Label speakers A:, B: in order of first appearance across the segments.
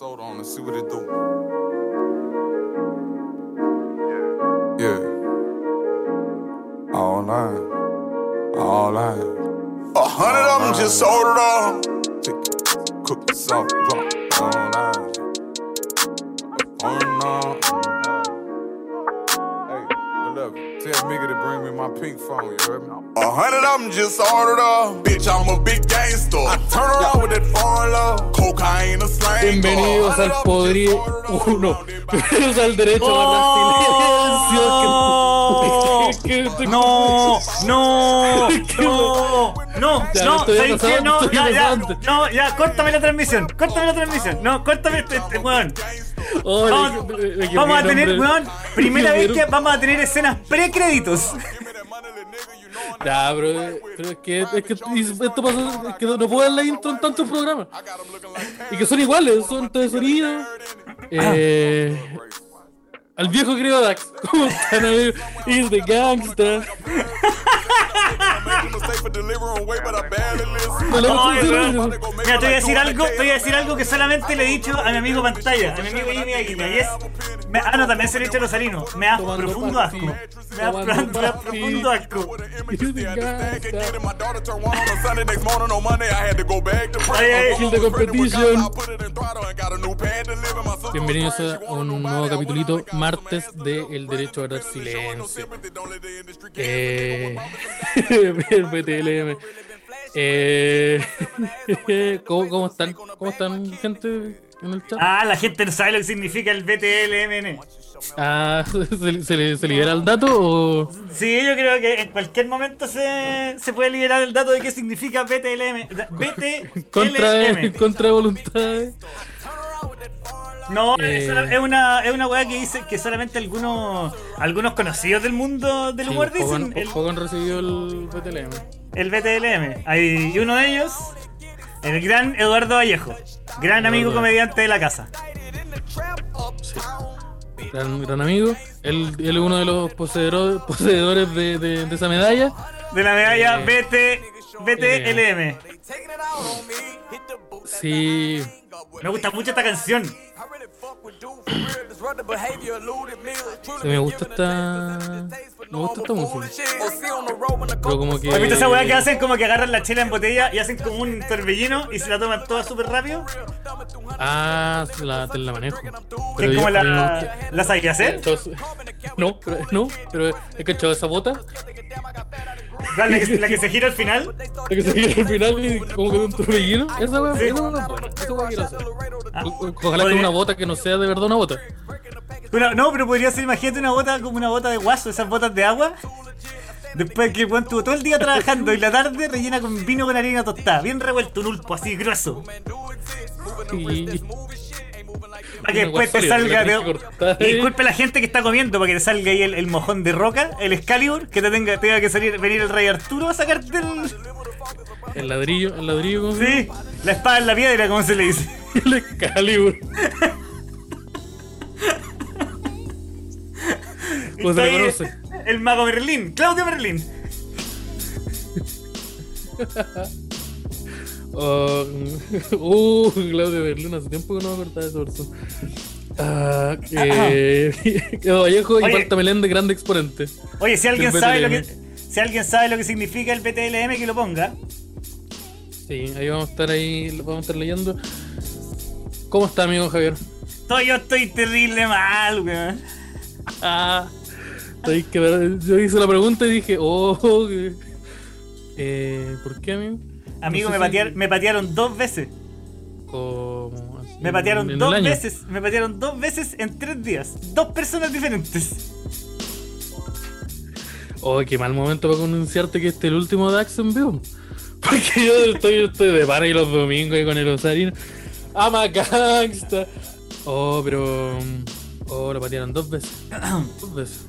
A: soda on and see what it do. Yeah. All line. All line.
B: A hundred of them just sold it all.
A: Cook the salt, drop. All line. On on. Hey, beloved, tell Migga to bring me my pink phone, you heard me?
B: A hundred of them just ordered up. Bitch, I'm a big gangster. I turn around with that foreign love. Cocaine, a slang.
C: Bienvenidos al Podría 1. Bienvenidos al derecho a la que-
D: No, no, no, no,
C: Ya,
D: no, No,
C: estoy
D: ya, ya, no, ya, córtame la transmisión, córtame la transmisión, no, córtame este, este weón.
C: Oh,
D: Vamos, vamos a tener, weón, primera
C: Me
D: vez que vamos a tener escenas pre-créditos.
C: Ya, pero, pero es que, es que esto pasa, es que no puedo dar la intro en tantos programas. Y que son iguales, son de sonido. Eh, al viejo querido Dax, ¿cómo están amigos? Is the gangsta. No, no, sí.
D: Mira, te voy a decir algo, te voy a decir algo que solamente le he dicho a mi amigo pantalla, a mi amigo Jimmy Aguila, y es. Me- ah, no, también se le he dicho a Rosarino. Me da profundo asco. Me da, me da profundo asco.
C: Bienvenidos a un nuevo capitulito martes de El Derecho a Dar Silencio. Eh, el BTLM. Eh, ¿cómo, ¿Cómo están? ¿Cómo están, gente, en el chat?
D: Ah, la gente no sabe lo que significa el BTLMN.
C: Ah, ¿se, se le- se libera el dato o...?
D: Sí, yo creo que en cualquier momento se, se puede liberar el dato de qué significa BTLM. BTLM.
C: Contra, contra voluntad.
D: No,
C: Eh.
D: es una- es una, weá que dice que solamente algunos algunos conocidos del mundo del
C: Sí,
D: humor
C: poco,
D: dicen
C: han-
D: el,
C: poco han recibido el BTLM.
D: el BTLM. Hay, y uno de ellos, el gran Eduardo Vallejo, gran amigo comediante de la casa.
C: Gran, gran amigo. Él, él es uno de los poseedores, poseedores de, de- de esa medalla.
D: De la medalla
C: Eh.
D: BT, BTLM.
C: Sí,
D: Me gusta mucho esta canción.
C: Sí, me gusta esta. Me gusta esta música. Pero como que.
D: ¿Has visto esa weá que hacen como que agarran la chela en botella y hacen como un torbellino y se la toman toda súper rápido?
C: Ah, la, te la manejo.
D: Que es
C: Pero
D: como la,
C: gusta-
D: la sabes qué hacer.
C: No, pero, no, pero he cachado esa bota.
D: La, la que, la que se gira al final.
C: La que se gira al final y como que de un torbellino. Esa weá,
D: Sí.
C: esa weá.
D: Ah,
C: Ojalá que una bota que no sea de verdad una bota.
D: Una- no, pero podría ser, imagínate una bota como una bota de guaso, esas botas de agua. Después que weón estuvo todo el día trabajando y la tarde rellena con vino con harina tostada, bien revuelto, un ulpo así grueso.
C: Y.
D: Para que después te salga.
C: ahí.
D: disculpe la gente que está comiendo para que te salga ahí el, el mojón de roca, el Excalibur, que te tenga, tenga que salir, venir el rey Arturo a sacarte el.
C: El ladrillo, el ladrillo, ¿cómo
D: Sí, la espada en la piedra, como se le dice.
C: El Excalibur. ¿Cómo se
D: Está
C: le
D: ahí
C: conoce?
D: El mago Merlín, Claudio Merlín.
C: Oh, uh, Claudio Berlín, hace tiempo que no me acordaba de esa persona. Ah, eh, Edo Vallejo y. Marta Meléndez, grande exponente.
D: Oye, si alguien sabe lo que. Si alguien sabe lo que significa el BTLM, que lo ponga.
C: Sí, ahí vamos a estar ahí, vamos a estar leyendo. ¿Cómo está, amigo Javier?
D: Todo, yo estoy terrible mal, weón.
C: Ah, estoy que yo hice la pregunta y dije, oh, que- eh, ¿por qué, amigo?
D: Amigo,
C: No sé
D: me,
C: si-
D: me patearon dos veces.
C: Como así,
D: Me patearon
C: en
D: dos veces. Me patearon dos veces en tres días. Dos personas diferentes.
C: Oh, qué mal momento para anunciarte que este es el último Dax en vivo. Porque yo estoy, yo estoy de para y los domingos ahí con el Osarino. ¡Ama gangsta! Oh, pero. Oh, lo patearon dos veces. dos veces.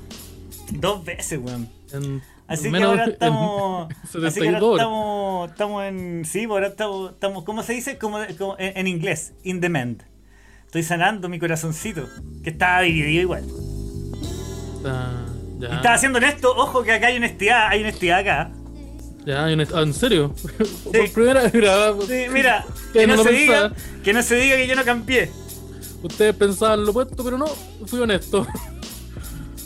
D: Dos veces, weón.
C: En
D: Así que ahora estamos.
C: en
D: así que ahora
C: 72 horas.
D: estamos, estamos en. Sí, pues ahora estamos, estamos. ¿Cómo se dice? Como, como en, en inglés. In demand. Estoy sanando mi corazoncito. Que estaba dividido igual.
C: Ah, ya.
D: Y estaba haciendo esto. Ojo que acá hay honestidad. Hay honestidad acá.
C: Ya, hay ah, ¿en serio? Por primera vez grabamos.
D: Sí, mira.
C: Que
D: no, se diga, que no se diga que yo no cambié.
C: Ustedes pensaban lo opuesto, pero no, fui honesto.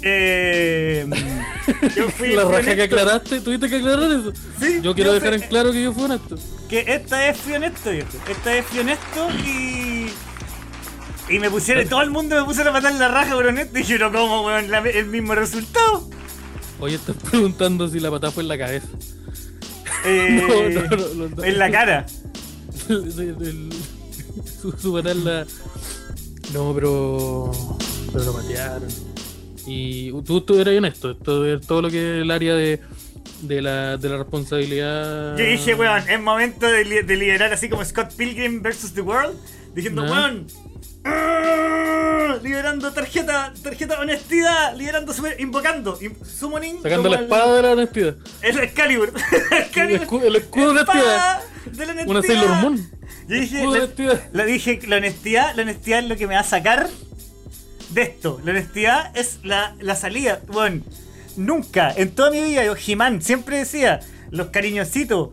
D: Eh, yo fui
C: la raja que aclaraste, tuviste que aclarar eso.
D: Sí,
C: yo quiero
D: yo
C: dejar en claro que yo fui honesto.
D: que esta vez fui honesto, viejo. Esta vez fui honesto y. Y me pusieron, todo el mundo me puso a matar la raja por honesto. Y yo, no, ¿cómo, weón? La- el mismo resultado.
C: Oye, estás preguntando si la patada fue en la cabeza.
D: Eh,
C: No, no, no.
D: En la cara.
C: Su, su patada en la. No, pero. Pero lo patearon. Y tú, tú eras honesto. Esto es todo lo que es el área de, de, la, de la responsabilidad.
D: Yo dije, weón, es momento de, li- de liderar así como Scott Pilgrim vs. The World. Diciendo,
C: Ya.
D: weón. ¡ah! Liberando tarjeta, tarjeta honestidad, liberando super, invocando, summoning.
C: Sacando la
D: el-
C: espada de la honestidad.
D: El Excalibur.
C: El
D: Excalibur.
C: escudo, el escudo de honestidad.
D: Espada de la honestidad.
C: Una Sailor Moon.
D: Yo dije, la dije, la honestidad, la honestidad es lo que me va a sacar de esto. La honestidad es la, la salida. Bueno, nunca, en toda mi vida, yo, He-Man, siempre decía, los cariñositos,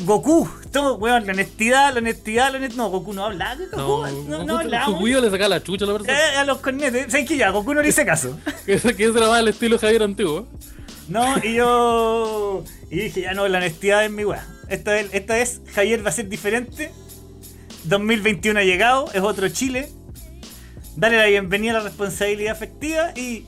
D: Goku, todo, weón, la honestidad, la honestidad, la honestidad. No, Goku no hablaba, Goku,
C: No,
D: no, no,
C: Goku-
D: hablaba.
C: Goku le sacaba la chucha a la persona.
D: Eh, a los cornetes, ¿sabes que ya? Goku no le hice caso.
C: Que ese era más el estilo Javier antiguo.
D: No, y yo. Y dije, ya no, la honestidad es mi weá. Esta vez, esta vez Javier va a ser diferente. 2021 ha llegado, es otro Chile. Dale la bienvenida a la responsabilidad afectiva y.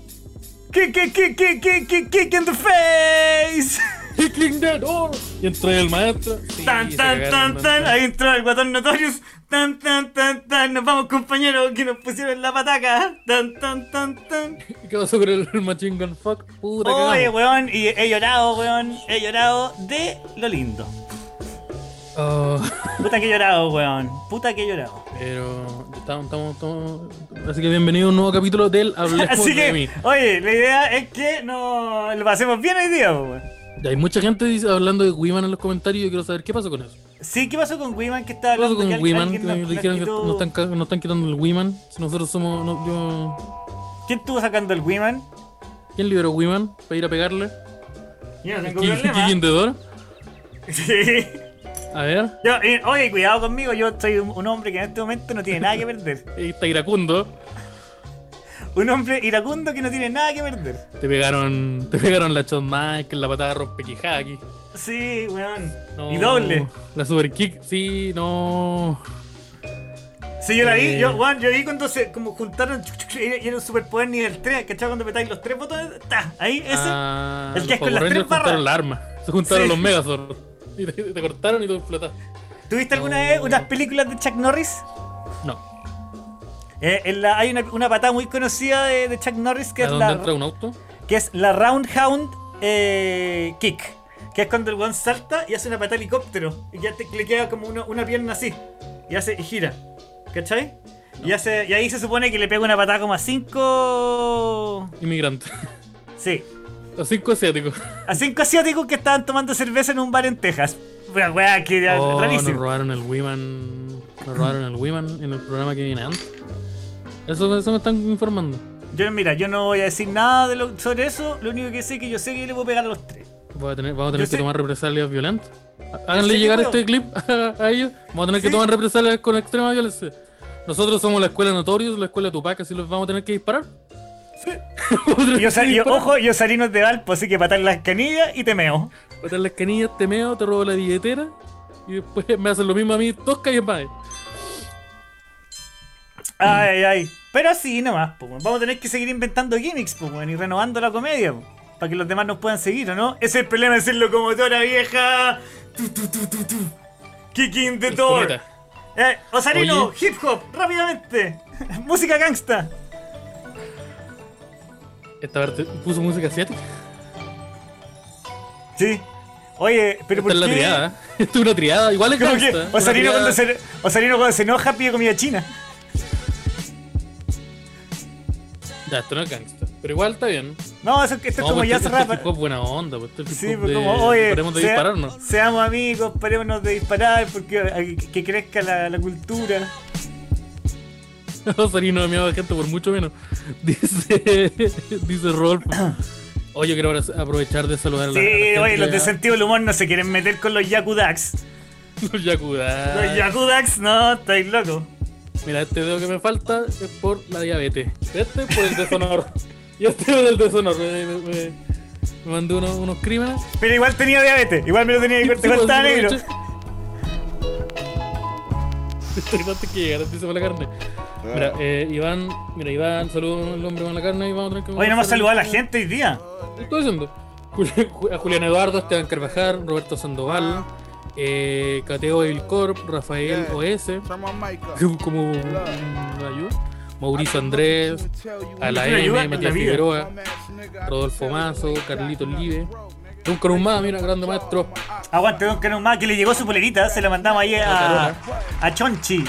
D: Kick, kick, kick, kick, kick, kick, kick in the face.
C: Kicking the door. Y entró el maestro. Sí,
D: Tan, tan, tan, tan. Ahí entró el guatón Notorious. Tan, tan, tan, tan. Nos vamos, compañeros, que nos pusieron la pataca. Tan, tan, tan, tan.
C: ¿Qué pasó con el, Machine Gun Fuck? Puta
D: Oye, weón, y he llorado, weón. He llorado de lo lindo.
C: Oh,
D: Puta que he llorado, weón. Puta que he llorado.
C: pero estamos, estamos, estamos- Así que bienvenido a un nuevo capítulo del Hablemos
D: Así
C: de mí.
D: que, oye, la idea es que no lo pasemos bien hoy día, weón.
C: Ya hay mucha gente dice- hablando de Wiman en los comentarios y yo quiero saber qué pasó con eso.
D: Sí, ¿qué pasó con Wiman que estaba
C: ¿Qué pasó
D: hablando
C: con
D: que
C: Wiman? Que
D: nos-
C: que
D: quitó-
C: están, ca- nos están quitando el Wiman. Si nosotros somos. no, yo-
D: ¿Quién estuvo sacando el Wiman?
C: ¿Quién liberó Wiman para ir a pegarle?
D: Yo no tengo. Sí.
C: A ver.
D: Yo, eh, oye, cuidado conmigo, yo soy un, un hombre que en este momento no tiene nada que perder.
C: Ahí está iracundo.
D: Un hombre iracundo que no tiene nada que perder.
C: Te pegaron. Te pegaron la Shawn Michaels, la patada rompe quijada aquí.
D: Sí, weón.
C: No.
D: Y doble.
C: La super kick, sí, no.
D: Sí, yo la vi,
C: Eh.
D: yo, weón, yo vi cuando se como juntaron y era un superpoder nivel 3, ¿cachai? Cuando metáis los tres botones, ta, ahí, ese.
C: Ah,
D: el que es con las tres
C: Rangers juntaron
D: barras.
C: la arma. Se juntaron
D: Sí.
C: los Megazords. Y te, te cortaron y tú explotaste.
D: ¿Tuviste alguna
C: No.
D: vez unas películas de Chuck Norris?
C: No.
D: Eh, en la, hay una, una patada muy conocida de, de Chuck Norris que
C: ¿A
D: es, la,
C: entra un auto?
D: que es la Roundhound eh, Kick. Que es cuando el weón salta y hace una patada helicóptero. Y ya te, le queda como una, una pierna así. Y hace y gira. ¿Cachai? Y, hace, y ahí se supone que le pega una patada como a cinco.
C: Inmigrante.
D: Sí.
C: Los cinco asiáticos.
D: A cinco asiáticos que estaban tomando cerveza en un bar en Texas. Una weá que
C: Oh, nos robaron el Wiman. Nos robaron el Wiman en el programa que viene antes. Eso, eso me están informando.
D: Yo, mira, yo no voy a decir nada de lo- sobre eso. Lo único que sé es que yo sé que yo le puedo pegar a los tres.
C: Voy a tener, vamos a tener
D: Yo
C: que
D: sé-
C: tomar represalias violentas. Háganle llegar este clip a, a ellos. Vamos a tener que tomar represalias con extrema violencia. Nosotros somos la escuela Notorious, la escuela Tupac, así los vamos a tener que disparar.
D: Yo,
C: que
D: sa- y-
C: disparar.
D: ojo, yo Sarinos de Valpo, así que patar las canillas y te meo.
C: Botar las canillas, te meo, te robo la billetera. Y después me hacen lo mismo a mí, tosca y en madre.
D: Ay, ay. Pero así nomás, po. Vamos a tener que seguir inventando gimmicks, po, y renovando la comedia, po, para que los demás nos puedan seguir, ¿o no? Ese es el problema de ser locomotora vieja. Tu, tu, tu, tu, tu. Kicking the door. Eh, Osarino,
C: Oye.
D: hip hop, rápidamente. Música gangsta.
C: Esta parte puso música asiática.
D: Sí. Oye, pero
C: Esta
D: ¿por
C: es la
D: qué?
C: triada. ¿eh? Esta es una triada, igual es
D: Como que Osarino cuando, se, Osarino cuando se enoja pide comida china.
C: Ya, esto no es gangsta. Pero igual está bien.
D: No, eso, esto es como ya
C: esto-
D: se
C: esto
D: rapa.
C: es hip hop buena onda, pues esto es hip
D: Sí, pues como, oye,
C: paremos de
D: sea-
C: dispararnos.
D: seamos amigos, parémonos de disparar porque ay, que crezca la, la cultura.
C: Osarino de miedo a gente por mucho menos. Dice, dice Rolf. Oye, quiero aprovechar de saludar a la,
D: Sí,
C: a la
D: oye, los de sentido del humor no se quieren meter con los Yakudax.
C: Los Yakuza.
D: Los Yakudax, no, estáis locos.
C: Mira, este dedo que me falta es por la diabetes. Este es por el deshonor. y este es el deshonor. Me, me, me, me mandé unos, unos crímenes.
D: Pero igual tenía diabetes. Igual me lo tenía que
C: Sí,
D: te
C: pues, sí,
D: negro.
C: Estoy que llegar, antes por la carne. Mira, eh, Iván, mira, Iván, saludos al hombre con la carne y vamos a tener que
D: Oye, no me ha saludado a la gente hoy día.
C: ¿Qué estoy diciendo? A Julián Eduardo, Esteban Carvajal, Roberto Sandoval, eh, Cateo Vilcorp, Rafael OS, como Mauricio Andrés, a la
D: Una ayuda
C: M,
D: en
C: Matías. Figueroa, Rodolfo Mazo, Carlito Olive, un Corumá, mira, grande maestro,
D: Aguante, don más que le llegó su polerita, se la mandamos ahí a, a Chonchi.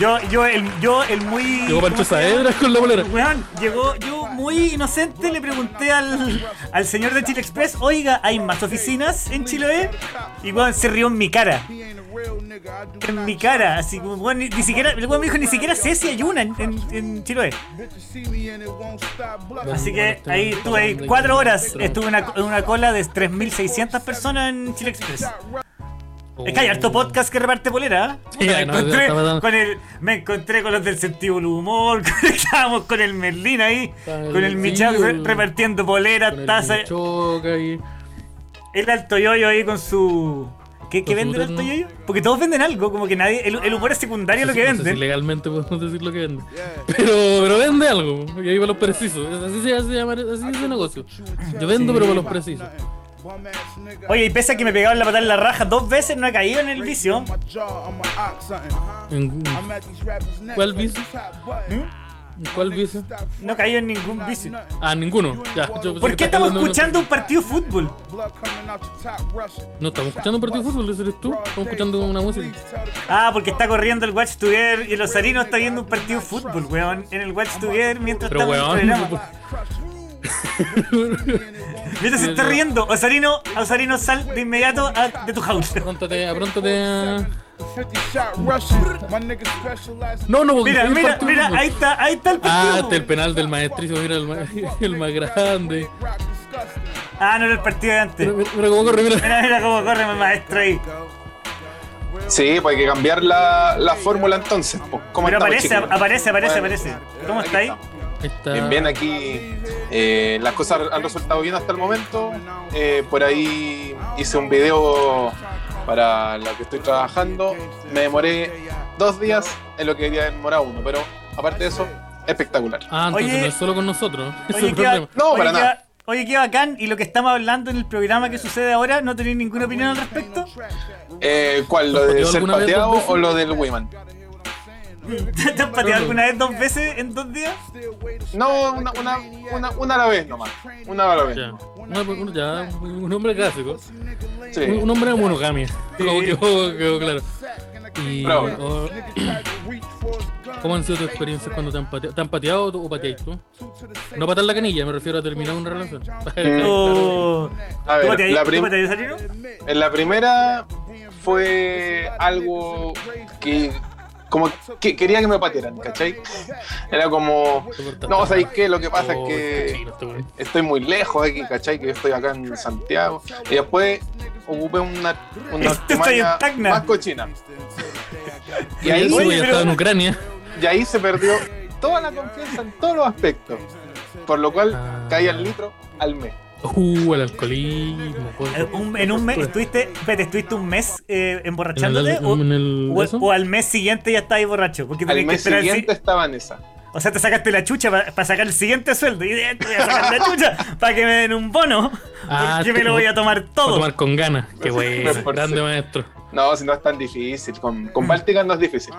D: Yo, yo, el, yo, el muy.
C: llegó Pancho. Saavedra con la bolera.
D: Weón, llegó yo muy inocente, le pregunté al, al señor de Chile Express, oiga, ¿hay más oficinas en Chiloé? Y weón se rió en mi cara. En mi cara, así como, weón, ni, ni siquiera, el weón me dijo, ni siquiera sé si hay una en, en, en Chiloé. Así que ahí estuve ahí cuatro horas, estuve en una, una cola de 3.600 personas en Chile Express. Es que hay harto podcast que reparte polera. ¿eh?
C: Sí,
D: me,
C: no,
D: encontré con el, me encontré con los del sentido del humor, estábamos con el Merlín ahí,
C: Con
D: con
C: el
D: el Michal repartiendo poleras,
C: Con el.
D: El alto yoyo ahí con su. ¿Qué, qué
C: Con su
D: vende el alto
C: terno.
D: yoyo? Porque todos venden algo, como que nadie. El, el humor es secundario lo que
C: No sé si
D: venden.
C: legalmente podemos decir lo que vende. Pero, pero vende algo. Y ahí va los precisos. Así se, llama, así es el negocio. Yo vendo, pero para los precisos.
D: Oye, y pese a que me pegaron la patada en la raja dos veces, no he caído en el vicio.
C: ¿En, ¿Cuál vicio? ¿En ¿Cuál vicio?
D: No caído en ningún vicio.
C: Ah, ninguno. Ya, yo
D: ¿Por qué estamos escuchando un partido de fútbol?
C: No estamos escuchando un partido de fútbol, ese eres tú. Estamos escuchando una música.
D: Ah, porque está corriendo el Watch Together y el Osarino está viendo un partido de fútbol, weón. En el Watch Together mientras
C: Pero
D: estamos en el
C: weón.
D: programa. Mientras se está riendo, Osarino, Osarino sal de inmediato a- de tu house.
C: Apróntate, apróntate a. No, no, porque
D: Mira, mira, mira, ahí está, ahí está el partido.
C: Ah, el penal del maestrísimo, mira el, ma- el más grande.
D: Ah, no era el partido de antes.
C: Mira, cómo corre, mira.
D: Mira, mira cómo corre mi maestro ahí.
E: Sí, pues hay que cambiar la, la fórmula entonces. Pues, ¿Cómo
D: Pero aparece, aparece, aparece, aparece. ¿Cómo está ahí?
E: estamos.
C: Ahí está.
E: Bien, bien, aquí eh, las cosas han resultado bien hasta el momento. Eh, por ahí hice un video para lo que estoy trabajando. Me demoré dos días en lo que debería demorar uno, pero aparte de eso, espectacular.
C: Ah, entonces
D: Oye.
C: no es solo con nosotros. Es.
E: No,
D: oye,
E: para
D: qué-
E: nada.
D: Oye, qué bacán. Y lo que estamos hablando en el programa que sucede ahora, ¿no tenéis ninguna opinión al respecto?
E: Eh, ¿Cuál? ¿Lo de ser pateado o lo del Wiman?
D: ¿Te has pateado alguna vez dos veces en dos días?
E: No, una, una, una, una a la vez nomás. Una a la vez.
C: Ya. No, pues, ya, un hombre clásico.
E: Sí.
C: Un, un hombre de monogamia. Como quedó, quedó claro. Y,
E: Bravo.
C: oh, ¿Cómo han sido tus experiencias cuando te han pateado? ¿Te han pateado o pateáis tú? No patar la canilla, me refiero a terminar una relación.
D: Oh.
E: A
D: ¿Tú
E: ver,
D: pateáis-
E: la
D: tú pateáis?
E: En la primera fue algo que como que quería que me patearan, ¿cachai? Era como, no, ¿sabéis qué? Lo que pasa es
C: Oh,
E: que
C: este
E: estoy muy lejos de aquí, ¿cachai? Que yo estoy acá en Santiago. Y después ocupé una, una más cochina. Y ahí,
C: sí,
D: Oye,
C: ya
D: pero-
C: estaba en Ucrania.
E: y ahí se perdió toda la confianza en todos los aspectos. Por lo cual
C: Ah.
E: caí al litro al mes.
C: Uh, el alcoholismo.
D: Eh, un- en un mes, estuviste, espérate, ¿estuviste un mes eh,
C: En el,
D: emborrachándote? o,
C: en el-
D: o-
C: eso.
D: o al mes siguiente ya estabas borracho? Porque
E: Al
D: tenés que
E: mes
D: esperar el si-
E: siguiente estaba en esa.
D: O sea, te sacaste la chucha para sacar el siguiente sueldo. Y de voy a sacar la chucha para que me den un bono.
C: Ah,
D: porque me
C: te-
D: lo voy a tomar todo.
C: tomar con ganas. Qué bueno. Grande maestro.
E: No, si no es tan difícil. Con, con Báltica no es difícil.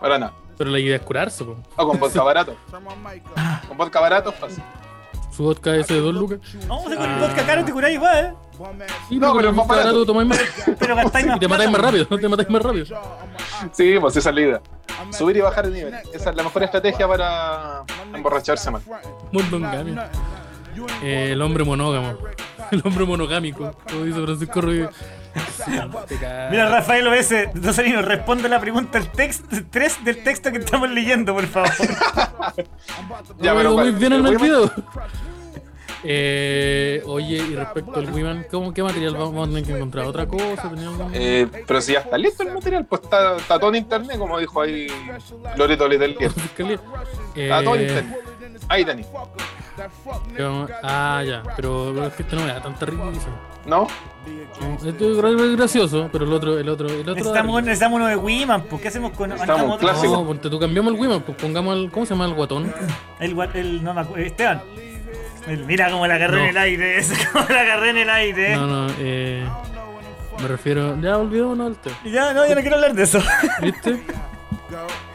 E: Para nada.
C: Pero la idea es curarse, po.
E: O con vodka barato. Con vodka barato es fácil.
C: Su vodka ese de dos lucas.
D: Vamos con el vodka caro te curáis igual, ¿eh?
C: Sí,
E: No,
C: pero
E: más
C: barato
E: barato.
C: tomáis más.
D: Pero gastáis más
C: Y te matáis más rápido, te matáis más rápido.
E: Sí, pues esa es la idea. Subir y bajar el nivel. Esa es la mejor estrategia para emborracharse más.
C: Monongamia. Eh, el hombre monógamo. El hombre monogámico. Como dice Francisco Ruiz.
D: Mira, Rafael OS, Rosalino, responde la pregunta el texto 3 del texto que estamos leyendo, por favor.
E: Ya,
C: No,
E: pero
C: muy bien en el
E: Wiman?
C: video. Eh, oye, y respecto al Wiman, ¿cómo, ¿qué material vamos a tener que encontrar? ¿Otra cosa?
E: Eh, pero si ya está listo el material, pues está, está todo en internet, como dijo ahí Loreto Letelier.
C: Fiscalía.
E: Está todo en
C: Eh,
E: internet. Ahí.
C: ¿qué vamos- ah, ya, pero, pero es que este no me da tanta risa.
E: ¿No?
C: No, Este es gra- gracioso, pero el otro, el otro, el otro.
D: Necesitamos, necesitamos uno de Wiman, pues ¿qué hacemos con
E: Necesitamos
D: otro?
E: clásico.
C: No, ponte tú cambiamos el Wiman, pues pongamos el. ¿Cómo se llama el guatón?
D: El, el no me acuerdo, Esteban. El- mira cómo la agarré
C: No.
D: en el aire, cómo la agarré en el aire.
C: No, no, eh. Me refiero. Ya olvidémonos del tema.
D: Ya, no, ya no quiero hablar de eso.
C: ¿Viste?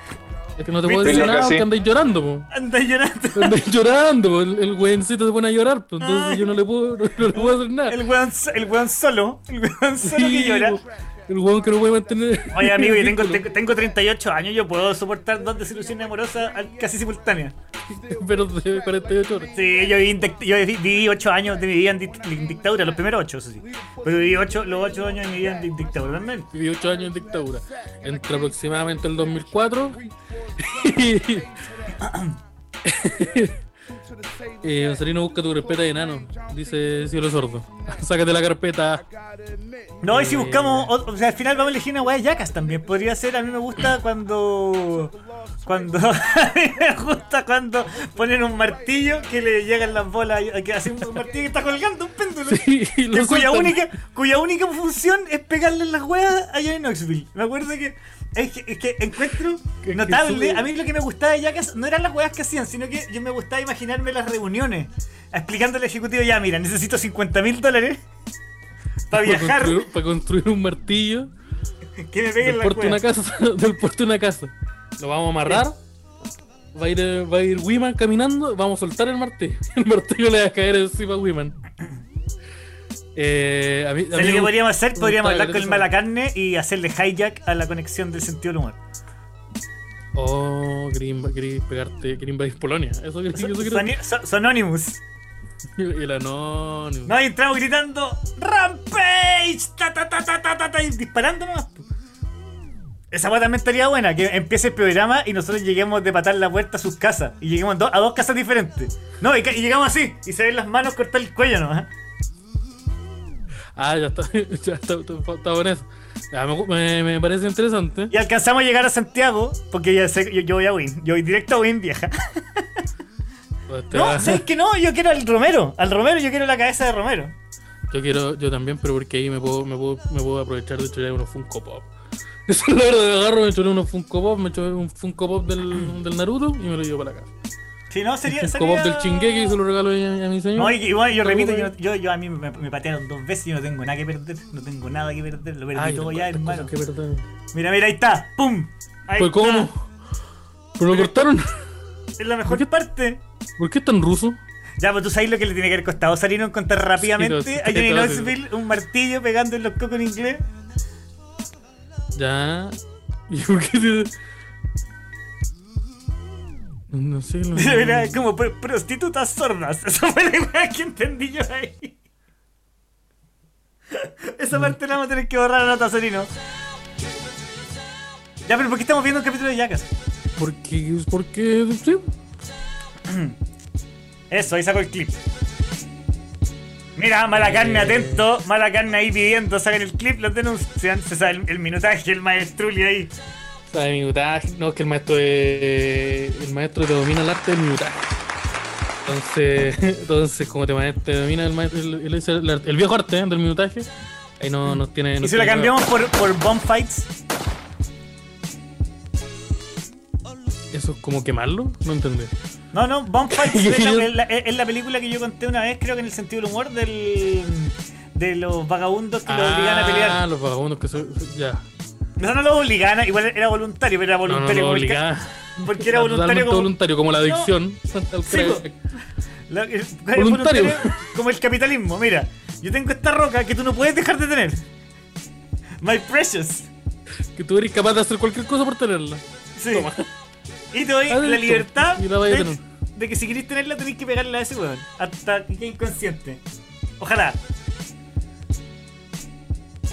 C: Es que no te
D: ¿Viste
C: puedo decir
E: que
C: nada porque andáis llorando, po.
D: Anda llorando.
C: Andáis llorando, po. El, el weoncito se pone a llorar, pues entonces yo no le puedo, no, no le puedo hacer nada.
D: El weón, el weón solo. El weón solo que
C: Sí,
D: llora.
C: po. El weón que no puede mantener.
D: Oye, amigo, yo tengo, tengo, tengo 38 años, yo puedo soportar dos desilusiones amorosas casi simultáneas.
C: Pero de 48 horas.
D: Sí, yo viví, yo viví- viví 8 años de mi vida en, dic- en dictadura, los primeros 8, eso sí. Pero viví ocho, los 8 años de mi vida en di- dictadura también.
C: Viví 8 años en dictadura. Entre aproximadamente el 2004 y. Eh, Gonzalino busca tu carpeta de enano, dice Cielo Sordo. Sácate la carpeta.
D: No, y si buscamos, o, o sea, al final vamos a elegir una weá de yacas también. Podría ser, a mí me gusta cuando. Cuando. A mí me gusta cuando ponen un martillo que le llegan las bolas. Que hace un martillo que está colgando un péndulo.
C: Sí,
D: que cuya, única, cuya única función es pegarle en las weas allá en Knoxville. Me acuerdo que. Es que, es que encuentro
C: Que-
D: notable. A mí lo que me gustaba de Jackass no eran las weas que hacían, sino que yo me gustaba imaginarme las reuniones. Explicándole al ejecutivo, ya, mira, necesito 50 mil dólares para viajar.
C: construir, para construir un martillo
D: Que me
C: del
D: peguen las
C: puerto una casa. Del puerto una casa. Lo vamos a amarrar. Va a ir, va a ir Wiman caminando. Vamos a soltar el martillo. El martillo le va a caer encima a Wiman. Eh, a mí, a mí
D: ¿Sabes lo que podríamos hacer? Podríamos hablar con el
C: eso.
D: mala carne y hacerle hijack a la conexión del sentido del humor.
C: Oh, inv- quería pegarte, invadir Polonia. Eso eso quería-
D: Son, son- Sononymous.
C: El anónimo.
D: No, y entramos gritando ¡Rampage! Ta, ta, ta, ta, ta, ta, ta, y disparando nomás. Esa weá también estaría buena, que empiece el programa y nosotros lleguemos de patar la puerta a sus casas. Y lleguemos do- a dos casas diferentes. No, y, y llegamos así, y se ven las manos cortar el cuello nomás.
C: Ah, ya está. Ya está, está, está bueno eso. Ya, me, me- parece interesante.
D: Y alcanzamos a llegar a Santiago, porque ya sé, yo, yo voy a Win. Yo voy directo a Win, vieja.
C: Este,
D: No, ¿sabes que no? Yo quiero al Romero. Al Romero, yo quiero la cabeza de Romero.
C: Yo quiero, yo también, pero porque ahí me puedo, me puedo, me puedo aprovechar de echarle unos Funko Pop. Eso es la verdad, agarro, me echaré unos Funko Pop, me echo un Funko Pop del, del Naruto y me lo llevo para casa.
D: Si no, sería. Sería...
C: Pop del Chingeki y se lo regalo a, a mi señor.
D: No, bueno, yo repito, yo, yo, yo a mí me, me patearon dos veces y yo no tengo nada que perder. No tengo nada que perder. Lo perdí
C: Ay,
D: todo ya, hermano.
C: que.
D: Mira, mira, ahí está. ¡Pum! Ahí
C: Pues cómo, pero lo cortaron.
D: Es la mejor parte.
C: ¿Por qué es tan ruso?
D: Ya, pues tú sabes lo que le tiene que haber costado salir a encontrar rápidamente
C: Sí, no,
D: a Johnny Knoxville un martillo pegando en los cocos en inglés.
C: Ya. ¿Y por qué se.? No sé, lo...
D: Mira, es como pro- prostitutas sordas. Esa fue la idea que entendí yo ahí. Esa parte la vamos a tener que borrar a nota, Sorino. Ya, pero ¿por qué estamos viendo un capítulo de Jackass?
C: Porque, porque, sí.
D: Eso, ahí saco el clip. Mira, mala carne, atento. Mala carne ahí pidiendo, sacan el clip, los denuncian. Se sabe el, el minutaje, el maestruli ahí.
C: Sabe minutaje. No, es que el maestro de, el maestro te domina el arte del minutaje. Entonces, entonces como te, domina el, maestro, el, el- el- el viejo arte ¿eh? del minutaje, ahí no nos tiene.
D: Y si la
C: tiene
D: cambiamos por, por bomb fights,
C: ¿Eso es como quemarlo? No entendí.
D: No, no, Bomb Fights es la, es la- es la película que yo conté una vez, creo que en el sentido del humor, del, de los vagabundos que lo obligan a
C: Ah,
D: pelear.
C: los vagabundos que son. Ya.
D: No, no lo obligan, igual era voluntario, pero era
C: no,
D: voluntario.
C: no,
D: porque era voluntario como-
C: voluntario, como la adicción.
D: Sí, la- el- era
C: Voluntario.
D: voluntario como el capitalismo. Mira, yo tengo esta roca que tú no puedes dejar de tener. My precious.
C: que tú eres capaz de hacer cualquier cosa por tenerla.
D: Sí.
C: Toma.
D: Y te doy la libertad
C: la
D: de, que si queréis tenerla tenéis que pegarla a ese weón. Hasta que quede inconsciente. Ojalá.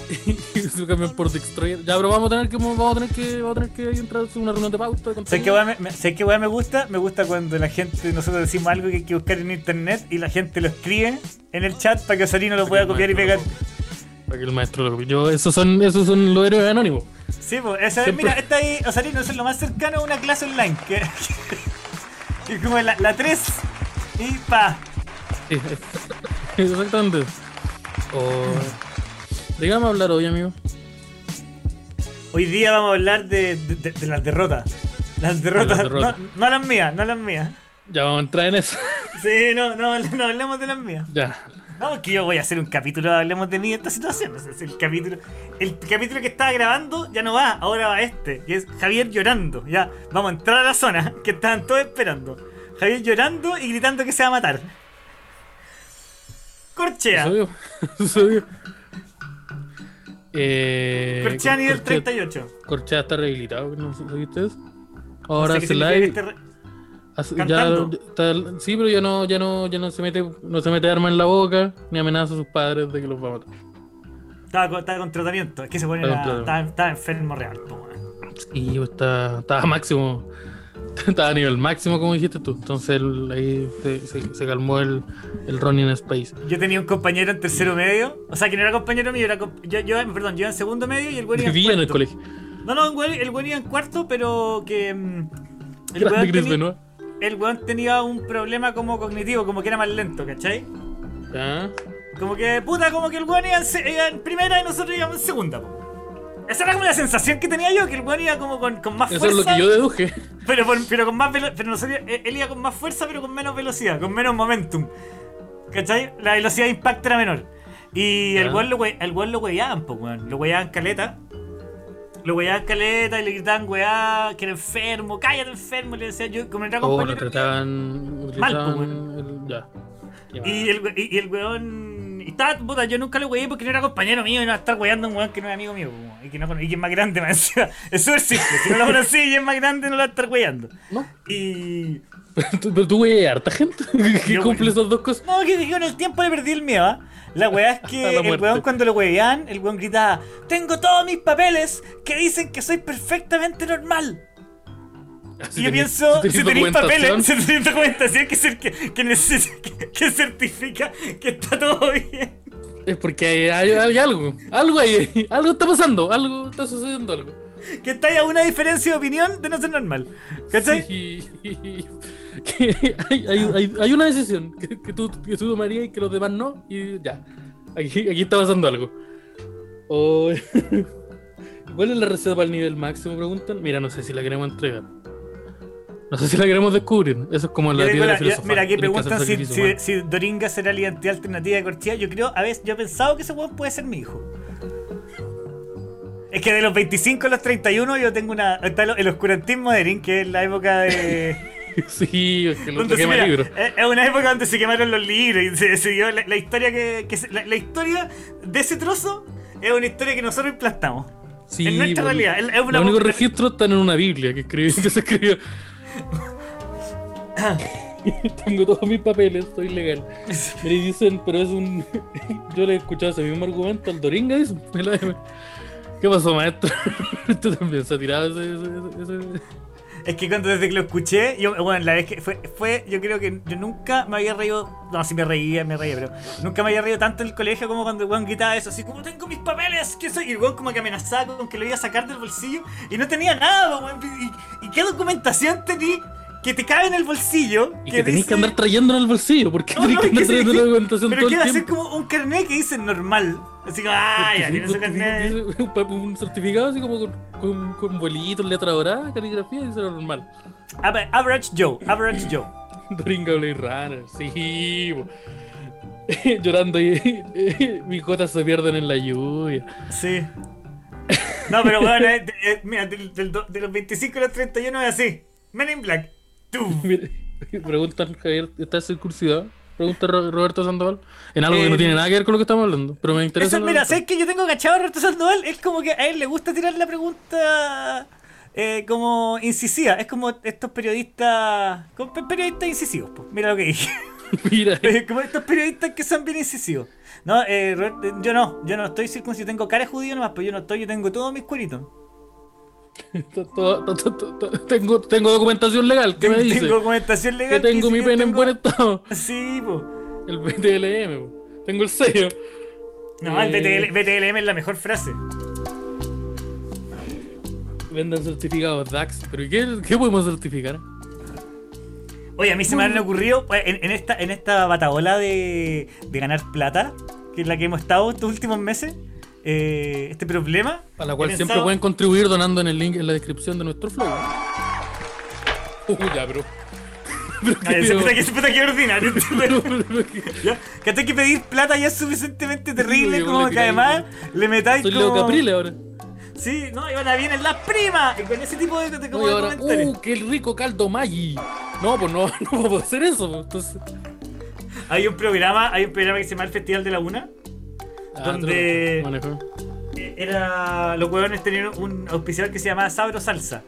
C: y se cambian por Destroyer. Ya, pero vamos a tener que, vamos a tener que, vamos a tener que entrar a una reunión de pauta. de
D: ¿Sabes qué
C: contenido.
D: weá me, me- ¿sabes qué weá me gusta? Me gusta cuando la gente, nosotros decimos algo que hay que buscar en internet y la gente lo escribe en el chat para que Osarino lo pueda copiar y pegar.
C: Para que el maestro lo copie. Yo, esos son, esos son los héroes anónimos.
D: Sí, pues, esa,
C: Siempre-
D: mira, esta ahí, Osarino, eso es lo más cercano a una clase online. Que, que como la, la 3 y pa.
C: Sí, exactamente. O... Dígame hablar hoy, amigo.
D: Hoy día vamos a hablar de, de- de- de las derrotas. Las derrotas,
C: derrotas.
D: No, no las mías, no las mías.
C: Ya vamos a entrar en eso.
D: Sí, no, no, no hablemos de las mías.
C: ya.
D: No, que yo voy a hacer un capítulo, hablemos de mí en esta situación. Es el capítulo. El capítulo que estaba grabando ya no va, ahora va este, que es Javier llorando. Ya, vamos a entrar a la zona que estaban todos esperando. Javier llorando y gritando que se va a matar. Corchea.
C: Eso. Eh,
D: Corchea nivel
C: Corchea-
D: 38.
C: Corchea está rehabilitado, ¿no ¿sabiste eso?
D: No
C: Ahora
D: qué
C: hace
D: significa
C: live.
D: este re-
C: ya, está- sí, pero ya no, ya no, ya no se mete, no se mete arma en la boca, ni amenaza a sus padres de que los va a matar.
D: Estaba, con- estaba con tratamiento. Es que se pone
C: Está
D: la- estaba, estaba enfermo real. po, weón.
C: Y está, está a máximo, está a nivel máximo como dijiste tú. Entonces él- ahí se, se- se calmó el, el Running Space.
D: Yo tenía un compañero en tercero medio. O sea, que no era compañero mío, era yo, yo, perdón, yo iba en segundo medio y el güey iba
C: Vivía en el
D: cuarto.
C: colegio.
D: No, no, el güey, el iba en cuarto, pero que. mm, El weón, tenía, el weón tenía un problema como cognitivo, como que era más lento, ¿cachai?
C: Ya.
D: Como que, puta, como que el weón iba en, iba en primera y nosotros íbamos en segunda, po. Esa era como la sensación que tenía yo, que el weón iba como con, con más
C: Eso es
D: fuerza.
C: lo que yo deduje.
D: Pero, pero con más velo- pero nosotros, él él iba con más fuerza, pero con menos velocidad, con menos momentum. ¿Cachai? La velocidad de impacto era menor. Y el weón lo, we- el weón lo weyaban, pues weón. Lo weyaban caleta. Lo weyaban caleta y le gritaban weá, que era enfermo, cállate enfermo, y le decía yo, como era
C: O Oh, lo trataban.
D: Mal, pues,
C: el- ya.
D: Y el, y, y el weón. Y estaba, puta, yo nunca lo weyé porque no era compañero mío y no estar weyando a un weón que no es amigo mío, weón, y que, no, y que es más grande, más encima. Es súper simple. Si no lo conocí y es más grande, no lo va a estar weyando.
C: No.
D: Y.
C: Pero tú, güey, harta gente que cumple esas dos cosas.
D: No, que, que con el tiempo le perdí el miedo, ¿ah? La weá es que el weón cuando lo weían, el weón gritaba, tengo todos mis papeles que dicen que soy perfectamente normal.
C: Si
D: y yo pienso,
C: si
D: tenéis papeles, si tenéis documentación que, cer- que, que, que- certifica que está todo bien.
C: Es porque hay, hay- hay algo. Algo hay. Algo está pasando. Algo está sucediendo algo.
D: Que estáis a una diferencia de opinión de no ser normal. ¿Cachai?
C: Sí, que hay, hay, hay, una decisión que, que, tú, que tú tomarías y que los demás no. Y ya. Aquí, aquí está pasando algo. O- ¿Cuál es la receta para el nivel máximo? Preguntan. Mira, no sé si la queremos entregar. No sé si la queremos descubrir. Eso es como
D: Yo
C: la
D: tengo
C: piedra
D: la- ya- mira, aquí preguntan si, Doringa será la identidad alternativa de Corchea. Yo creo, a veces, yo he pensado que ese weón puede ser mi hijo. Es que de los 25 a los 31 yo tengo una... Está el oscurantismo de Erin, que es la época de...
C: Sí, es que lo que quema libros.
D: Es es una época donde se quemaron los libros y se decidió la, la historia que... que se- la, la historia de ese trozo es una historia que nosotros implantamos.
C: Sí,
D: en nuestra
C: pues,
D: realidad. Es- es una
C: Los únicos registros están en una Biblia que, que se escribió. Tengo todos mis papeles, estoy legal. Y dicen, pero es un. Yo le he escuchado ese mismo argumento al Doringa, M. ¿Qué pasó, maestro? Tú también se ha tirado ese. ese- ese-
D: Es que cuando desde que lo escuché, yo, bueno, la vez que fue, fue, yo creo que yo nunca me había reído, no, sí me reía, me reía, pero nunca me había reído tanto en el colegio como cuando weón gritaba eso, así como tengo mis papeles, ¿qué soy? Y weón como que amenazaba con que lo iba a sacar del bolsillo y no tenía nada, weón. ¿Y, y qué documentación tenía que te cabe en el bolsillo?
C: Y que tenéis
D: dice-
C: que andar trayendo en el bolsillo. ¿Por qué
D: No,
C: que
D: que
C: andar trayendo la documentación
D: Pero
C: todo el
D: quiere hacer
C: tiempo?
D: como un carnet que dice normal. Así como, ah, ya, tiene su carnet.
C: Un, certificado así como con, con, con bolitos, letra dorada, caligrafía y eso era normal.
D: Ave- Average Joe, Average Joe.
C: Doringa Blade Runner, sí. Llorando y mis gotas se pierden en la lluvia.
D: Sí. No, pero bueno, eh, eh, mira, del- del de los 25 a los 31 es así. Men in Black.
C: Preguntan, Javier, ¿estás circuncidado? Pregunta Ro- Roberto Sandoval. En algo que
D: Eh,
C: no tiene nada que ver con lo que estamos hablando, pero me interesa.
D: Eso, mira,
C: pregunta.
D: ¿sabes que yo tengo cachado a Roberto Sandoval? Es como que a él le gusta tirar la pregunta eh, como incisiva. Es como estos periodistas. como pe- periodistas incisivos, pues. Mira lo que dije.
C: Mira,
D: Eh, Como estos periodistas que son bien incisivos. No, eh, Robert, eh, yo no, yo no estoy circuncido, tengo cara de judío nomás, pero yo no estoy, yo tengo todos mis cueritos.
C: tengo, tengo documentación legal. ¿Qué me dice?
D: Tengo documentación legal.
C: Que tengo mi pene en buen estado.
D: Sí, po.
C: El BTLM, po. tengo el sello.
D: No, el
C: Eh,
D: BTL, BTLM es la mejor frase.
C: Vendan certificados DAX. ¿Pero ¿y qué, qué podemos certificar?
D: Oye, a mí se me han ocurrido eh, en, en esta, en esta batabola de, de ganar plata, que es la que hemos estado estos últimos meses, eh, este problema.
C: A la cual siempre
D: pensado-
C: pueden contribuir donando en el link en la descripción de nuestro flow. Uh, ya, bro.
D: Puta que, ordinario.
C: pero- pero- pero que-
D: pedir plata ya es suficientemente terrible
C: Sí,
D: como que además le metáis
C: Soy Leo
D: como...
C: Caprile ahora.
D: Sí, no, y ahora vienen las primas. Y con ese tipo de, de, como
C: No, y
D: de
C: ahora,
D: comentarios.
C: uh, qué rico caldo Maggi. No, pues no, no puedo hacer eso. pues, Entonces,
D: Hay un programa, hay un programa que se llama El Festival de la Una.
C: Ah,
D: Donde-. Eh, Era. Los huevones tenían un auspiciador que se llamaba Sabro Salsa.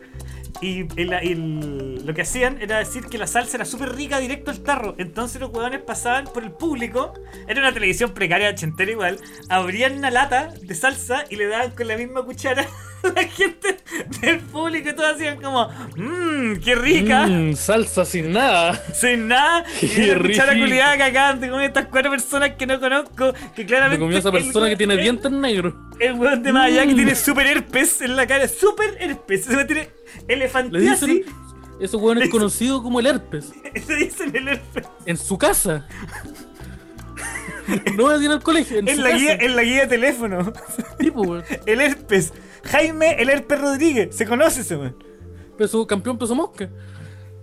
D: Y, el- el- lo que hacían era decir que la salsa era súper rica directo al tarro. Entonces los huevones pasaban por el público. Era una televisión precaria ochentera igual. Abrían una lata de salsa y le daban con la misma cuchara a la gente del público. Y todos hacían como, mmm, qué rica.
C: Mm, salsa sin nada.
D: Sin nada.
C: Qué
D: cuchara
C: rico.
D: culiada de comer estas cuatro personas que no conozco. Que
C: Me
D: claramente.
C: comió esa
D: el
C: persona que tiene
D: el-
C: dientes negros.
D: el weón de más allá que
C: Mm.
D: tiene super herpes en la cara. Super herpes. Ese weón tiene
C: Le
D: elefantiasis.
C: ese weón es conocido como el herpes.
D: Le dicen el herpes.
C: En su casa. No voy a ir al colegio. En,
D: En
C: su
D: la,
C: casa.
D: guía, en la guía de teléfono.
C: Tipo, weón.
D: El herpes. Jaime el herpes Rodríguez. Se conoce ese weón.
C: Peso, campeón peso mosca.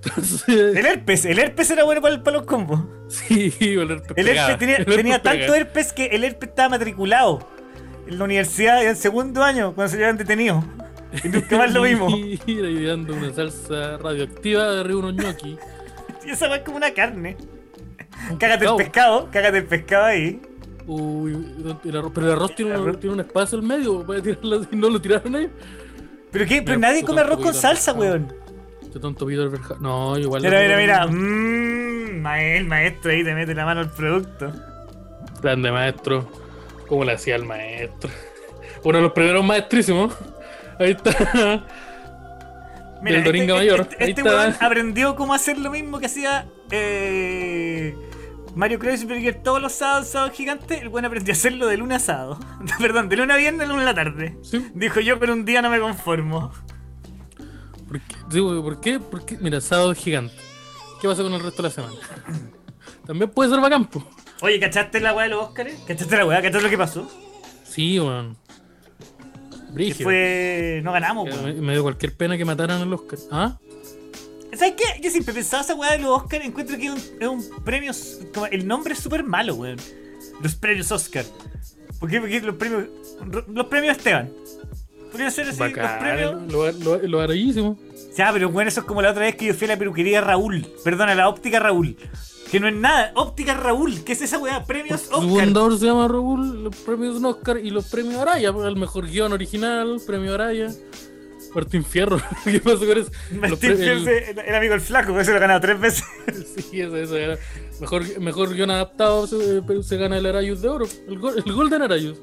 C: Entonces,
D: El herpes. El herpes era bueno para, para los combos.
C: sí, el herpes.
D: El
C: pegaba.
D: herpes tenía,
C: El herpes
D: tenía tanto herpes que el herpes estaba matriculado en la universidad en el segundo año cuando se llevan detenidos. Y nunca más lo vimos.
C: Mira, y dando una salsa radioactiva de arriba unos ñoqui.
D: Y esa es como una carne. Cágate el pescado, cágate el pescado ahí.
C: Uy, el arroz- pero el arroz tiene, un, tiene un espacio al medio, puede tirarlo así, no lo tiraron ahí.
D: ¿Pero qué? Pero
C: Mira,
D: nadie come arroz con salsa, weón.
C: Este tonto Peter Verja- No, igual.
D: Mira, mira, mira. Mmm, el maestro ahí te mete la mano al producto.
C: Grande maestro. ¿Cómo le hacía el maestro? Uno de los primeros maestrísimos. Ahí está. Del Doringa Mayor.
D: Este,
C: Ahí
D: este
C: está.
D: weón aprendió cómo hacer lo mismo que hacía eh, Mario Kreuzberger todos los sábados, sábados gigantes. El weón aprendió a hacerlo de lunes a sábado. Perdón, de lunes a viernes a lunes a la tarde.
C: Sí.
D: Dijo yo, pero un día no me conformo.
C: ¿Por qué? Güey, ¿por qué? ¿Por qué? Mira, sábado gigante. ¿Qué pasa con el resto de la semana? También puede ser bacán, po.
D: Oye, ¿cachaste la weá de los Oscars? ¿Cachaste la weá? ¿Cachaste lo que pasó?
C: Sí, weón.
D: Que
C: Brígido.
D: fue. No ganamos,
C: Me,
D: weón.
C: me dio cualquier pena que mataran al Oscar. ¿Ah?
D: ¿Sabes qué? Yo siempre pensaba esa weá de los Oscars. Encuentro que es un, es un premio. Como el nombre es súper malo, weón. Los premios Oscar. ¿Por qué? Porque los premios. Los premios Esteban. Podrían ser así. Los premios.
C: Lo, lo.
D: Ya, pero bueno, eso es como la otra vez que yo fui a la peluquería Raúl. Perdona, la óptica Raúl. Que no es nada. Óptica Raúl. ¿Qué es esa weá? Premios
C: Su
D: Oscar.
C: fundador se llama Raúl, los premios Oscar y los premios Araya, el mejor guion original, premio Araya. Martín Fierro, ¿qué pasó con eso?
D: Martín
C: pre- el-
D: amigo el flaco, que se lo ha ganado tres veces.
C: Sí, eso, eso era. Mejor, mejor guion adaptado se, pero se gana el Arayus de oro, el, go- el Golden Arayus.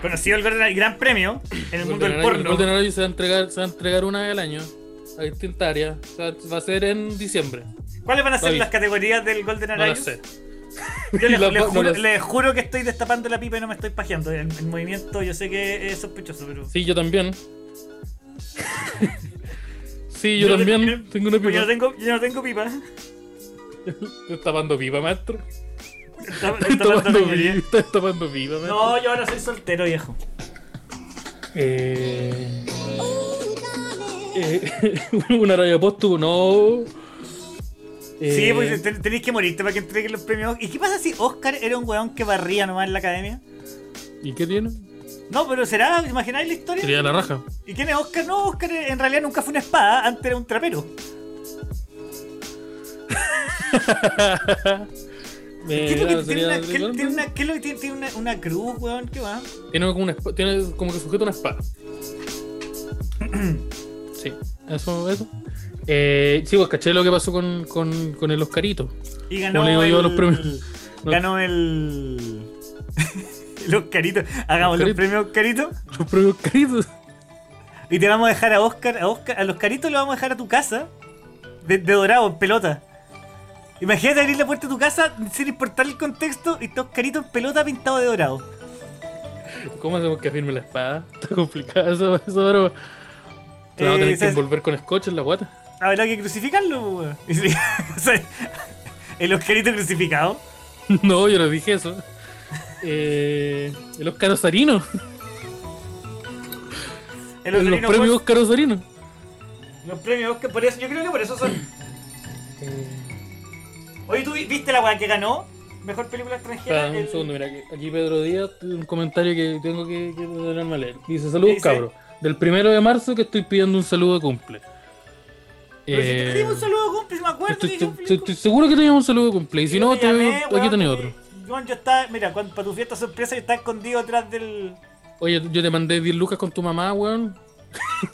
D: Conocido el gran, el gran premio en el mundo
C: Golden
D: del
C: Arayus- el
D: porno.
C: Golden Arayus se va a entregar, se va a entregar una vez al año a distintas áreas. O sea, va a ser en diciembre.
D: ¿Cuáles van a ser las categorías del Golden
C: No lo
D: Arayus?
C: sé.
D: Yo les,
C: no
D: juro, les juro que estoy destapando la pipa y no me estoy pajeando. El, el movimiento yo sé que es sospechoso, pero.
C: Sí, yo también. sí, yo, también tengo una
D: Yo no
C: pipa.
D: tengo, yo no tengo pipa.
C: Estás tapando pipa, maestro.
D: Está-
C: tapando pipa,
D: pipa.
C: estás tapando pipa, maestro.
D: No, yo ahora soy soltero, viejo.
C: Eh, eh, una radio póstumo, no. Eh,
D: Sí, pues ten- tenéis que morirte para que entreguen los premios. ¿Y qué pasa si Oscar era un weón que barría nomás en la academia?
C: ¿Y qué tiene?
D: No, pero será, ¿imagináis la historia?
C: Sería la raja.
D: ¿Y quién es Oscar? No, Oscar en realidad nunca fue una espada, antes era un trapero.
C: Eh,
D: ¿Qué es lo que tiene una, una- cruz, weón, ¿qué va?
C: Tiene como, una tiene como que sujeta una espada. sí, eso, eso. Eh, sí, pues caché lo que pasó con, con, con el Oscarito.
D: Y ganó
C: Como le digo
D: el,
C: yo a los premios.
D: Ganó el. el Oscarito. Hagamos los premios Oscarito.
C: Los premios Oscaritos.
D: Y te vamos a dejar a Oscar, a Oscar, al Oscarito lo vamos a dejar a tu casa. De, de dorado, en pelota. Imagínate abrir la puerta de tu casa sin importar el contexto y está Oscarito en pelota pintado de dorado.
C: ¿Cómo hacemos que firme la espada? Está complicado eso, eso pero. Te vamos a
D: Eh,
C: tener que
D: ¿sabes?
C: envolver con scotch en la guata.
D: Habrá que crucificarlo, weón. El Oscarito crucificado.
C: No, yo no dije eso. Eh, el Oscar Osarino.
D: El
C: los premios
D: Award,
C: Oscar Osarino.
D: los premios Oscar, por eso, yo creo que por eso son. Oye, ¿tú vi- viste la weá que ganó? Mejor película extranjera.
C: Espera, un segundo, mira, aquí- Pedro Díaz, un comentario que tengo que, que ordenarme a leer. Dice, saludos cabros. Del primero de marzo que estoy pidiendo un saludo de cumple.
D: Pero si te
C: Eh,
D: un saludo, cumple, me acuerdo.
C: estoy,
D: que
C: seguro que teníamos un saludo de cumple. Y si no,
D: Yo
C: te,
D: llamé,
C: aquí
D: porque,
C: otro.
D: Yo estaba, mira, cuando, para tu fiesta sorpresa yo estaba escondido detrás del.
C: Oye, yo te mandé 10 lucas con tu mamá, weón.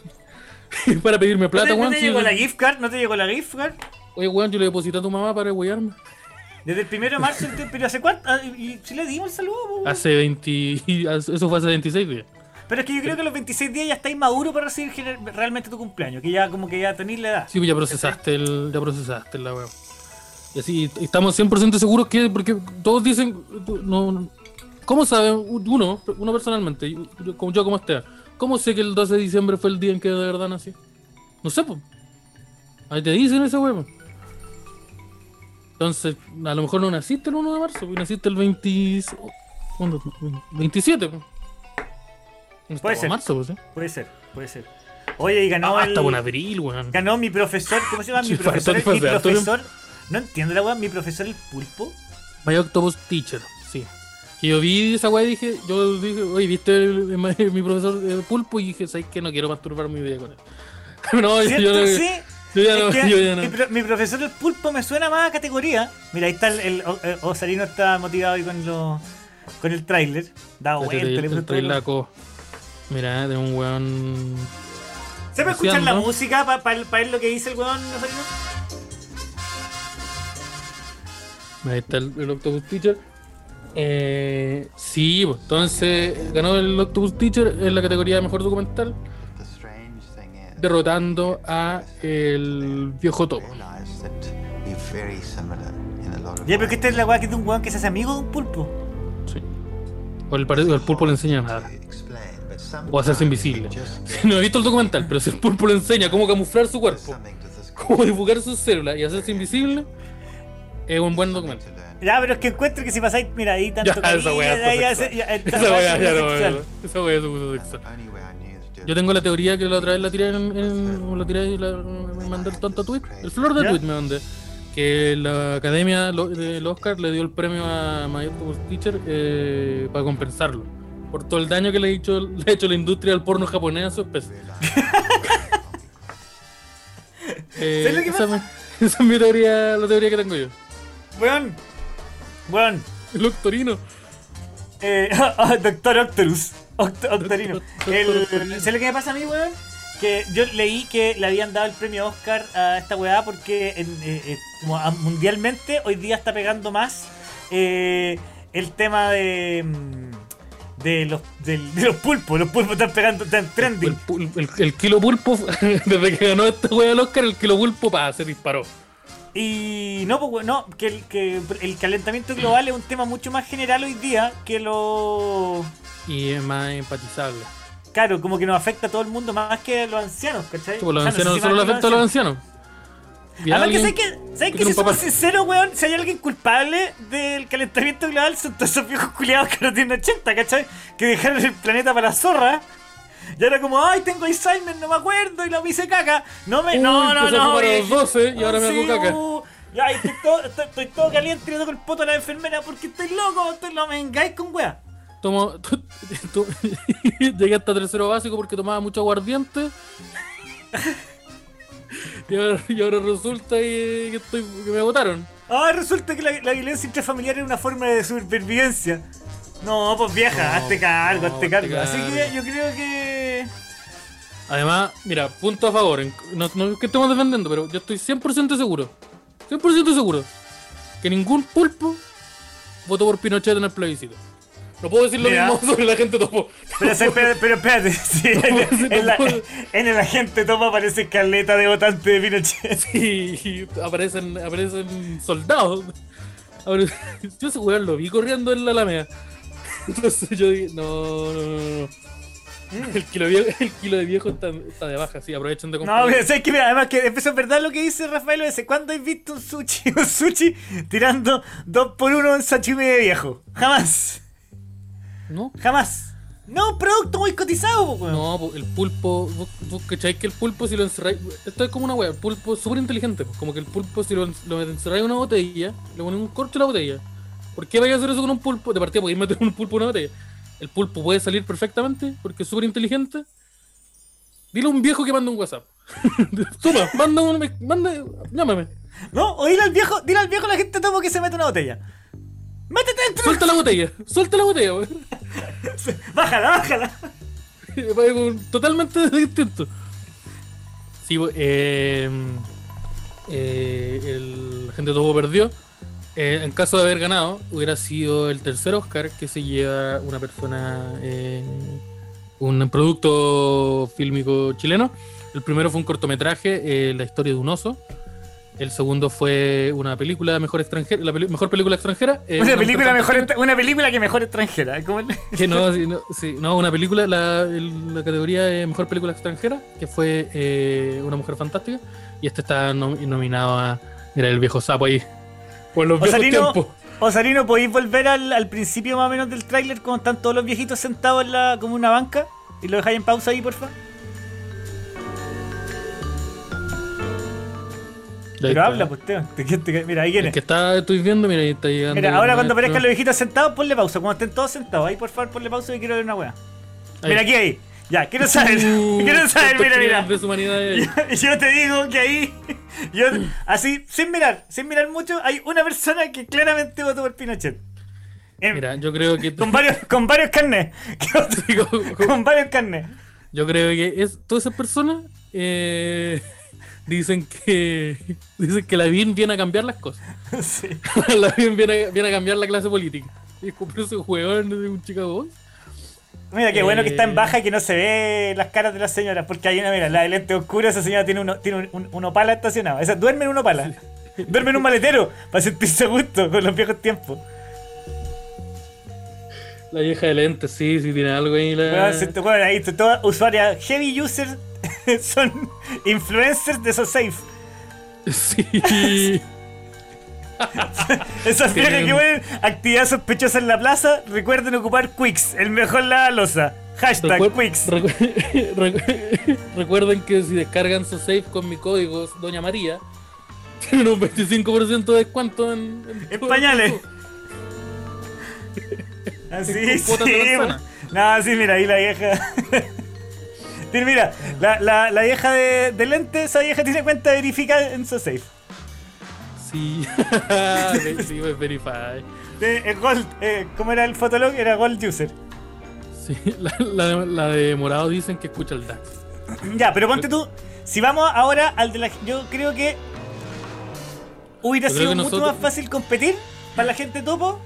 C: para pedirme
D: ¿No
C: plata,
D: no
C: weón.
D: te llegó la gift card? ¿No te llegó la gift card?
C: Oye, weón, yo le deposité a tu mamá para huearme.
D: Desde el primero de marzo, pero ¿hace cuánto? Ah, Y, si le dimos el saludo, weón.
C: Hace 20. Eso fue hace 26 días.
D: Pero es que yo creo que a los 26 días ya estáis maduro para recibir realmente tu cumpleaños, que ya como que ya tenéis la edad.
C: Sí, pues ya procesaste el, ya procesaste la weón. Y así estamos 100% seguros que, porque todos dicen, no, ¿cómo sabe uno, uno personalmente, yo, yo- como yo como Esteban, cómo sé que el 12 de diciembre fue el día en que de verdad nací? No sé, pues. Ahí te dicen ese weón. Entonces, a lo mejor no naciste el 1 de marzo, pues naciste el 20, ¿cuándo? 27, pues. No
D: Puede ser.
C: marzo, pues, ¿eh?
D: Puede ser, puede ser. Oye, y ganó
C: Ah,
D: el...
C: hasta un abril, weón.
D: Ganó mi profesor, ¿cómo se llama? Mi
C: Sí,
D: profesor, mi profesor... No entiendo la weá, mi profesor el pulpo.
C: My Octopus Teacher, sí. Que yo vi esa weá y dije, yo dije, oye, ¿viste el- el- mi profesor eh, Pulpo? Y dije, ¿sabes qué? No quiero masturbar mi vida con él. no, yo, yo,
D: sí.
C: yo ya no,
D: que
C: yo ya no.
D: mi, mi profesor el pulpo me suena más a categoría. Mira, ahí está el, el- Osarino está motivado ahí con lo, con el tráiler. Da vuelta, le
C: el- el
D: el-
C: trailaco. Mira, de un weón.
D: ¿Se puede escuchar la música para ver lo que dice el weón Osarino?
C: Ahí está el, el Octopus Teacher. Eh, sí, pues, entonces ganó el Octopus Teacher en la categoría de mejor documental, derrotando a el viejo topo.
D: Ya, pero que esta es la weá que es de un weón que se hace amigo de un pulpo.
C: Sí. O el, el pulpo le enseña nada. O hacerse invisible. No he visto el documental, pero si el pulpo le enseña cómo camuflar su cuerpo, cómo dibujar sus células y hacerse invisible, es un buen documental.
F: to learn.
D: Ya, pero es que encuentro que si pasáis, mira, ahí tanto
C: Ya, esa
D: cariño, ahí ya,
C: Esa
D: es
C: ya no,
D: sexual.
C: esa weá es un sexual. Yo tengo la teoría que la otra vez la tiré en, en la tiré y la, me mandé el tonto tweet, el flor de
D: ¿Ya?
C: tweet me mandé. Que la academia del Oscar le dio el premio a My Octopus Teacher eh, para compensarlo por todo el daño que le ha hecho, le ha hecho la industria del porno japonés a su especie. Eh,
D: ¿Sabes lo que
C: esa, me- esa es mi teoría, la teoría que tengo yo.
D: Weón, weón,
C: El Octorino.
D: eh, ah, Doctor Octorus, Oct- Octorino. El-. ¿Sabes lo que me pasa a mí, weón? Que yo leí que le habían dado el premio Oscar a esta weá porque en- eh, eh, como mundialmente hoy día está pegando más eh, el tema de. mm, De los, de los pulpos, los pulpos están pegando, están
C: El,
D: trending.
C: el- el kilo pulpo, desde que ganó esta wea del Oscar, el kilo pulpo pa, se disparó.
D: Y no, pues, no, que el, que el calentamiento global es un tema mucho más general hoy día que lo.
C: Y es más empatizable.
D: Claro, como que nos afecta a todo el mundo más que a los ancianos, ¿cachai?
C: Pues los
D: O sea, no sé
C: ancianos
D: si
C: solo
D: que
C: afecta a los ancianos.
D: Además que ¿sabes que, ¿sabes
C: que
D: si somos sinceros, weón? Si hay alguien culpable del calentamiento global son todos esos viejos culiados que no tienen 80, ¿cachai? Que dejaron el planeta para la zorra. Y ahora como, ay, tengo Alzheimer, no me acuerdo, y la hice caca. No me,
C: Uy,
D: no, no, no.
C: a
D: eh,
C: los 12 y ahora me hago caca.
D: uh, ya, estoy todo, estoy, estoy todo caliente y le toco el poto a la enfermera porque estoy loco, estoy, me vengáis con wea.
C: Tomo, llegué hasta tercero básico porque tomaba mucho aguardiente. y, ahora, y ahora resulta que, que estoy, que me votaron.
D: Ah, resulta que la, la violencia intrafamiliar es una forma de supervivencia. No, pues vieja,
C: No,
D: hazte cargo,
C: no,
D: hazte cargo. Así que yo creo que.
C: Además, mira, punto a favor. No, no es que estemos defendiendo, pero yo estoy 100% seguro. 100% seguro. Que ningún pulpo votó por Pinochet en el plebiscito. No puedo decir lo
D: Mira.
C: mismo sobre la gente topo.
D: Pero, se- pero, pero espérate, sí, en, en la- en el agente toma aparece caleta de votante de Pinochet.
C: Y aparecen, aparecen soldados. Yo ese weón lo vi corriendo en la Alameda. Entonces yo dije, no, no, no, no. El kilo, viejo, el kilo de viejo está, está de baja, sí, aprovechen de
D: No,
C: comprar.
D: pero ¿sabes qué? Mira, además que es verdad lo que dice Rafael ese. ¿Cuándo has visto un sushi, un sushi tirando dos por uno en sashimi de viejo? Jamás.
C: ¿No?
D: Jamás. No, producto muy cotizado, po, weón.
C: No, el pulpo, vos, vos cacháis que el pulpo si lo encerráis, esto es como una wea, el pulpo es súper inteligente, como que el pulpo si lo, lo encerráis en una botella, le pones un corcho a la botella. ¿Por qué vais a hacer eso con un pulpo? De partida podéis meter un pulpo en una botella. El pulpo puede salir perfectamente porque es súper inteligente. Dile a un viejo que mande un WhatsApp. Toma, manda un, manda, llámame.
D: No, o dile al viejo, dile al viejo a la gente tomo que se mete una botella. Métete dentro.
C: Suelta la botella, suelta la botella, weón.
D: Bájala, bájala.
C: Totalmente distinto. Sí, eh, eh, el gente topo perdió. Eh, en caso de haber ganado, hubiera sido el tercer Oscar que se lleva una persona, eh, un producto fílmico chileno. El primero fue un cortometraje, eh, La historia de un oso. El segundo fue una película mejor extranjera, la mejor película extranjera. eh,
D: Una película mejor, una película que mejor extranjera. ¿Cómo le-
C: Que no, sí, no, sí, no, una película, la, el- la categoría de mejor película extranjera, que fue eh, Una Mujer Fantástica, y este está nom- nominado a. Mira, el viejo sapo ahí. Por los viejos
D: Osarino,
C: tiempos.
D: Osarino, ¿podéis volver al, al principio más o menos del tráiler cuando están todos los viejitos sentados en la, como una banca? Y lo dejáis en pausa ahí, porfa. Pero habla, pues. Te- te- te- Mira, ahí viene.
C: El que está, estoy viendo, mira, ahí está llegando.
D: Mira, ahora cuando aparezcan los viejitos sentados, ponle pausa. Cuando estén todos sentados, ahí por favor ponle pausa y quiero ver una wea.
C: Ahí.
D: Mira aquí, ahí. Ya, quiero saber.
C: Uh,
D: quiero saber, mira, mira. Yo, yo te digo que ahí, yo, así, sin mirar, sin mirar mucho, hay una persona que claramente votó por Pinochet. En-
C: Mira, yo creo que.
D: con varios, con varios carnets.
C: Sí, con- con-
D: con varios carnets.
C: Yo creo que es, todas esas personas eh, dicen que dicen que la BIN viene a cambiar las cosas.
D: Sí.
C: la BIN viene, a- viene a cambiar la clase política. Y compró ese jugador de un Chicago Boys.
D: Mira, qué bueno que está en
C: Eh.
D: baja y que no se ve las caras de las señoras, porque hay una, mira, la de lente oscuro, esa señora tiene, uno, tiene un, un, un opala estacionado. Esa duerme en un opala. Duerme en un maletero para sentirse a gusto con los viejos tiempos.
C: La vieja de lentes, sí, sí tiene algo ahí. La...
D: Te- weón, ahí todas usuarias heavy users son influencers de esos safe.
C: Sí.
D: Esas viejas que ponen actividad sospechosa en la plaza, recuerden ocupar Quicks, el mejor lavalosa. Hashtag
C: Recuer-
D: Quicks.
C: recu- recu- Recuerden que si descargan su safe con mi código Doña María, tienen un 25% de descuento en,
D: En pañales. Así, sí.
C: manzana.
D: No, sí, mira, ahí la vieja. Mira, la, la, la vieja de, de lente, esa vieja tiene cuenta verificada en su safe.
C: Sí, sí, pues, verify.
D: De, Gold, eh, ¿cómo era el fotolog? Era Gold User.
C: Sí, la, la- la de morado dicen que escucha el DAX.
D: Ya, pero ponte tú. Si vamos ahora al de la. Yo creo que. Hubiera
C: creo
D: sido
C: que
D: mucho más fácil competir para la gente topo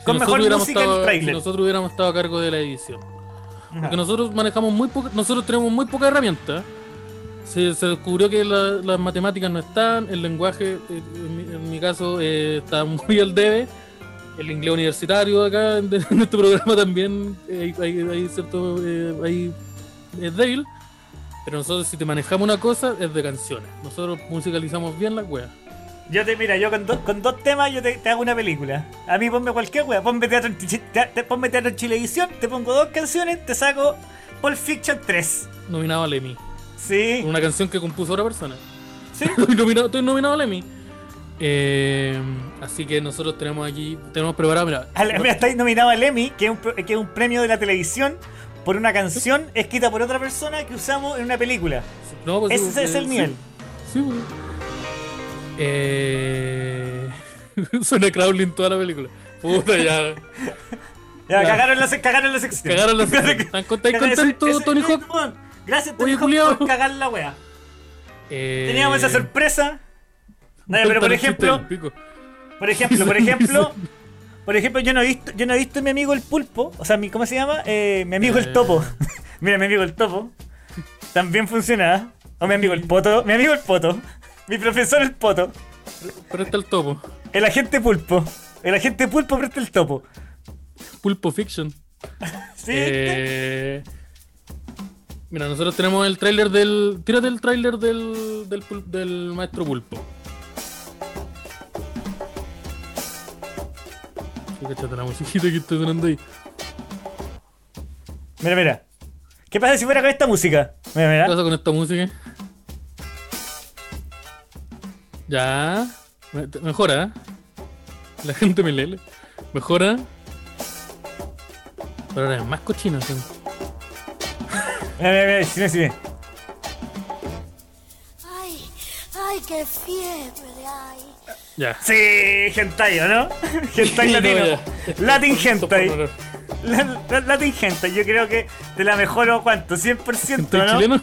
C: Si
D: con mejor música
C: estado- Si
D: trailer.
C: nosotros hubiéramos estado a cargo de la edición.
D: Ajá.
C: Porque nosotros manejamos muy poca, nosotros tenemos muy poca herramienta. Se, se descubrió que la- las matemáticas no están, el lenguaje, eh, en, mi, en mi caso, eh, está muy al debe. El inglés universitario acá en, en este programa también eh, hay, cierto. eh, hay- es débil. Pero nosotros, si te manejamos una cosa, es de canciones. Nosotros musicalizamos bien las weas.
D: Yo te, mira, yo con, dos con dos temas yo te, te hago una película. A mí ponme cualquier wea, ponme teatro, en te- te- ponme teatro en Chilevisión, te pongo dos canciones, te saco Pulp Fiction 3.
C: Nominado al Emmy.
D: Sí,
C: Una canción que compuso otra persona.
D: sí.
C: estoy, nominado, estoy nominado al Emmy. Eh, así que nosotros tenemos aquí, tenemos preparado, mira,
D: Al- mira, estáis nominado al Emmy, que es, un, que es un premio de la televisión por una canción escrita por otra persona que usamos en una película.
C: no, pues,
D: Ese
C: eh,
D: es el
C: sí,
D: nivel.
C: Sí, pues. Eh, suena Crowley en toda la película. Puta, ya.
D: Ya,
C: Ya.
D: cagaron la, cagaron la sección.
C: Cagaron la sección. ¿Están contentos, Tony Hawk?
D: Gracias, Tony Hawk, por cagar la wea.
C: Eh,
D: Teníamos esa sorpresa. No, pero por ejemplo, por ejemplo, por ejemplo, por ejemplo, yo no he visto, yo no he visto a mi amigo el pulpo, o sea, mi, ¿cómo se llama? Eh, mi amigo el
C: Eh.
D: topo. Mira, mi amigo el topo. También funciona. O mi amigo el poto, mi amigo el poto, mi profesor el poto,
C: Presta el topo.
D: el agente pulpo, el agente pulpo presta el topo.
C: Pulpo Fiction.
D: ¿Sí?
C: Eh, mira, nosotros tenemos el tráiler del. Tírate el tráiler del, del, pul- del maestro Pulpo. Cachate la musiquita que está sonando ahí.
D: Mira, mira. ¿Qué pasa si fuera con esta música? Mira,
C: ¿Qué
D: mira.
C: pasa con esta música? Ya. Mejora. La gente me lee. Mejora. Pero ahora es más cochina. ¿sí?
D: Mira, mira, mira, sí, sí.
G: Ay, ay, qué fiebre hay.
C: Ya.
D: Sí, hentai, ¿o no? hentai
C: no,
D: latino.
C: ya.
D: Latin hentai. La- la- Latin hentai, yo creo que te la mejoro, ¿cuánto? 100%,
C: ¿Gente
D: ¿no?
C: chileno?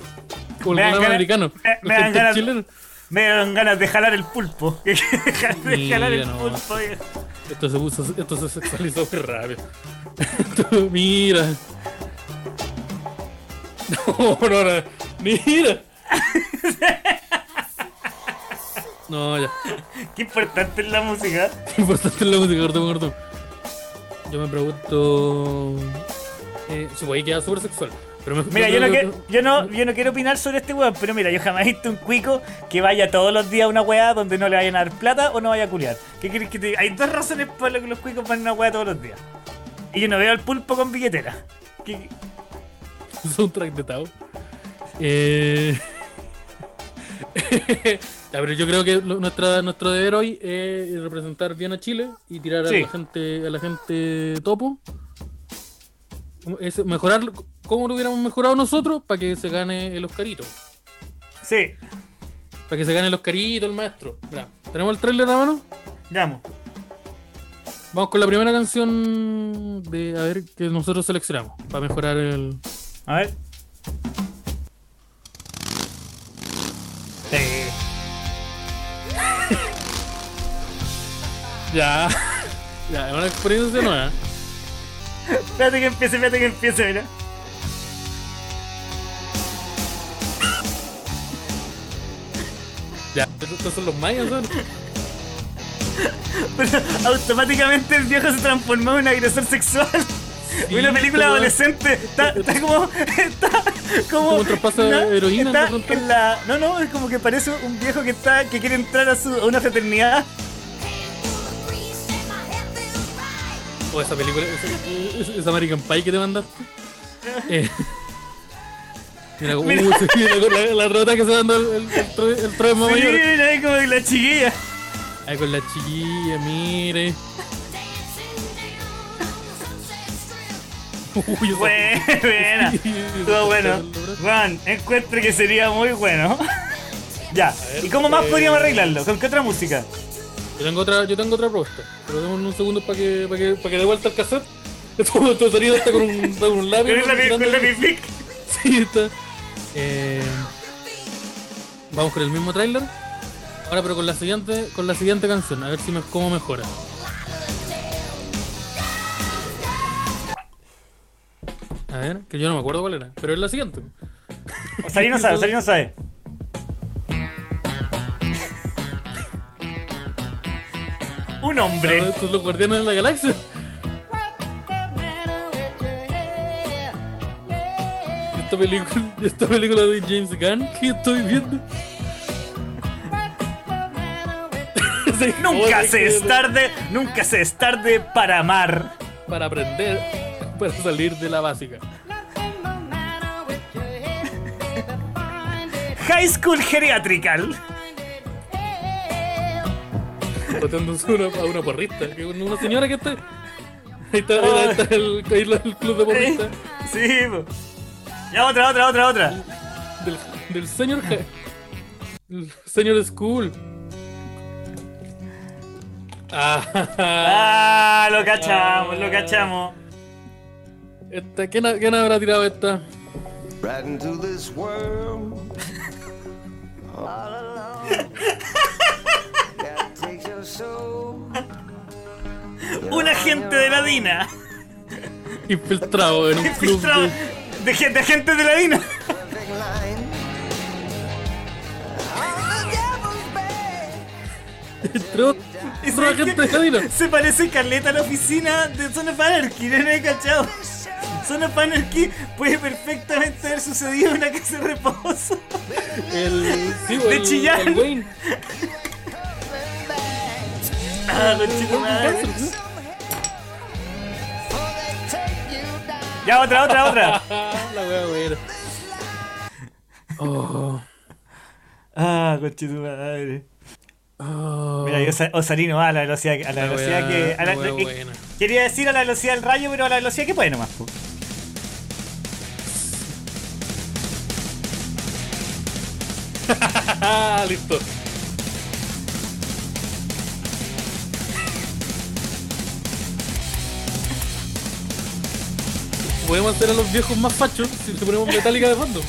C: Como el
D: Me dan
C: programa
D: ganas-
C: americano.
D: me- me dan ganas-. Me dieron ganas de jalar el pulpo. de jalar el
C: Mira, no.
D: pulpo. viejo.
C: Esto se puso, esto se sexualizó muy rápido. Esto- mira. No, no, no. Mira. No, ya.
D: Qué importante es la música.
C: Qué importante es la música, gordo, gordo. Yo me pregunto. Eh, si puede quedar súper sexual. Pero me,
D: Mira, yo no, que- yo, no, yo no quiero opinar sobre este weón, pero mira, yo jamás he visto un cuico que vaya todos los días a una weá donde no le vayan a dar plata o no vaya a culiar. ¿Qué quieres que te diga? Hay dos razones por las que los cuicos van a una weá todos los días. Y yo no veo al pulpo con billetera. ¿Qué-
C: soundtrack de Tao. Eh... ya, pero yo creo que lo- nuestra, nuestro deber hoy es representar bien a Chile y tirar
D: Sí.
C: a la gente a la gente topo. Es mejorar como lo hubiéramos mejorado nosotros para que se gane el Oscarito.
D: Sí,
C: Para que se gane el Oscarito, el maestro. Mira, ¿tenemos el trailer a mano?
D: vamos.
C: Vamos con la primera canción de a ver que nosotros seleccionamos para mejorar el.
D: A ver. Sí.
C: Ya. ya, es una experiencia nueva.
D: Espérate que empiece, espérate que empiece, mira.
C: Ya, estos son los mayas, ¿son?
D: Pero automáticamente el viejo se transformó en un agresor sexual. Una película
C: pero-
D: adolescente. Está, está como. Está como.
C: Como un traspaso de heroína
D: está en la- No, no, es como que parece un viejo que está. que quiere entrar a, su, a una fraternidad.
C: O esa película, esa, esa- American Pie que te mandaste. Eh, mira, uh,
D: Mira.
C: mira la, rota que se dando el, el, el, el
D: Sí,
C: mayor.
D: ahí como la chiquilla.
C: Ahí con la chiquilla, mire. Uy,
D: Buena, buena. Estuvo bueno. Juan, encuentro que sería muy bueno. ya. ¿Y cómo más
C: eh,
D: podríamos arreglarlo? ¿Con qué otra música?
C: Yo tengo otra, yo tengo otra propuesta. Pero démosle un segundo para que, para que, para que dé vuelta el cassette. Todo, todo sonido está con un, con un lápiz.
D: Con con la pipic.
C: Sí, está. Eh, vamos con el mismo tráiler. Ahora pero con la siguiente, con la siguiente canción, a ver si me, cómo mejora. Ver, que yo no me acuerdo cuál era, pero es la siguiente.
D: Osari no sabe, Osari no sabe. Un hombre.
C: Estos son los guardianes de la galaxia. Esta película, esta película de James Gunn que estoy viendo.
D: Nunca se es tarde, nunca se es tarde para amar.
C: Para aprender, para salir de la básica.
D: High School Geriatrical.
C: Botándose una, a una porrista. Una señora que está. Ahí está, ahí está el, club de porristas.
D: Sí, po. Ya otra, otra, otra, otra.
C: Del, del señor. Señor School. Ah,
D: Ah, lo cachamos, lo cachamos.
C: Esta, ¿quién, quién habrá tirado esta?
H: right into this world. All alone. God takes your soul.
D: Un agente de la DINA.
C: Infiltrado en un club
D: Infiltrado
C: de.
D: de, gen- de agentes de la DINA.
C: Otro agente de la DINA.
D: Se parece caleta a la oficina de Son of Anarchy, no he cachado. Son of Anarchy puede perfectamente haber sucedido en una casa de reposo.
C: El. Sí,
D: De
C: el,
D: Chillán.
C: el Wayne.
D: Ah. Ya, otra, otra, otra.
C: La wea buena. Oh.
D: Ah, conchito madre.
C: Oh.
D: Mira, yo va a la velocidad, a la
C: La
D: velocidad que. a la- que-
C: buena.
D: quería decir a la velocidad del rayo, pero a la velocidad que puede nomás.
C: listo. Podemos hacer a los viejos más fachos si le ponemos metálica de fondo.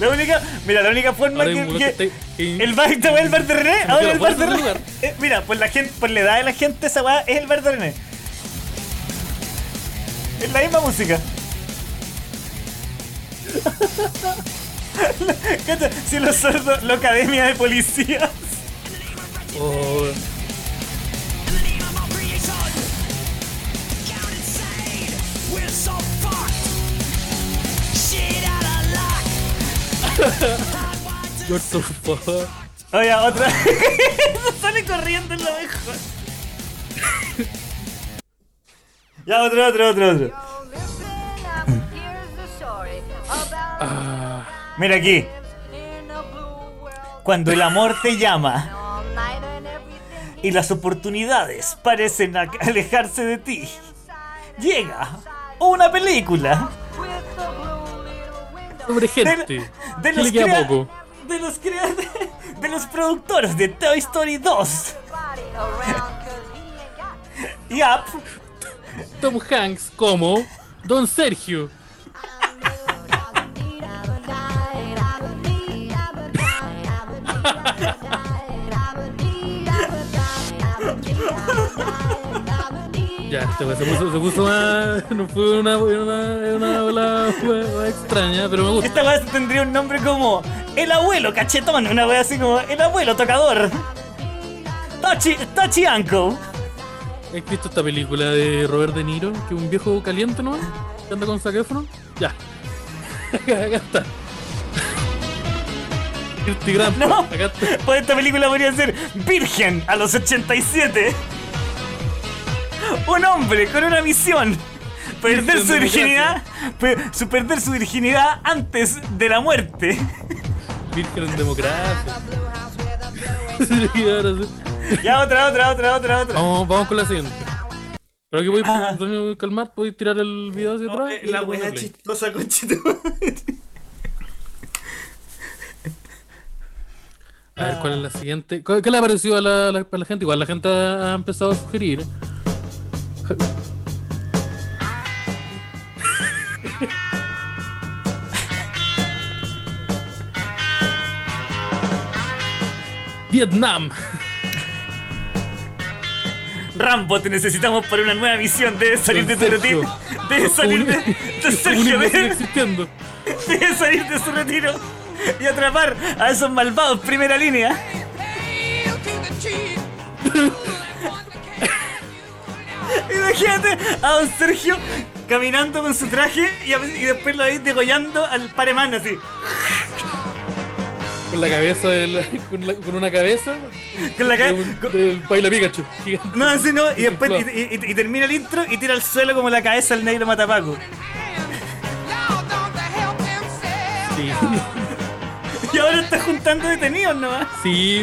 D: La única, mira, la única forma
C: Ahora
D: que, que-
C: que
D: el bar, esta weá es el bar de René, ahora el bar de René. Eh, mira, por la gente, por la edad de la gente, esa weá es el bar de René. Es la misma música. Si los sordos, la academia de policías.
C: Oh, you're so fuck.
D: Oye, otra. Sale corriendo en la mejor. ya, otro, otro, otro, otro. Mira aquí. Cuando el amor te llama y las oportunidades parecen alejarse de ti, llega una película
C: Sobre
D: de,
C: gente.
D: de
C: ¿Qué
D: los
C: le queda poco?
D: de los de los productores de Toy Story 2 y Up
C: Tom Hanks como Don Sergio. Ya, este se puso, se puso más. No fue una, una, una ola wea extraña, pero me gusta.
D: Esta weá tendría un nombre como El abuelo cachetón, una weá así como El abuelo tocador. Tachi, Tachi Uncle.
C: ¿Has visto esta película de Robert De Niro? Que un viejo caliente, ¿no? Que anda con Efron. Ya. Acá, acá está. Kirty Grant.
D: No.
C: Acá está.
D: Pues esta película podría ser Virgen a los 87. Un hombre con una misión. Perder su virginidad. per- su perder su virginidad antes de la muerte.
C: Virgen en democracia.
D: Ya otra, otra, otra, otra, otra.
C: vamos, vamos con la siguiente. Pero voy
D: Ah.
C: Antonio, calmar, voy a tirar el video hacia atrás. y
D: La
C: play.
D: chistosa, conchito.
C: A ver, ¿cuál es la siguiente? ¿Qué qué le ha parecido a la, la- a la gente? Igual la gente ha empezado a sugerir. Vietnam.
D: Rambo, te necesitamos para una nueva misión. Debes salir de tu retiro. Debes salir de, de Sergio. Debes, debes salir de su retiro y atrapar a esos malvados primera línea. Imagínate a don Sergio caminando con su traje y, a- y después lo veis degollando al paremán así.
C: Con la cabeza del, con, la- con una cabeza
D: Con la
C: de
D: ca-
C: un-
D: con-
C: del baila Pikachu. gigante.
D: No, así no, y después y, y- y termina el intro y tira al suelo como la cabeza del negro matapaco.
C: Sí.
D: Y ahora está juntando detenidos nomás.
C: Sí.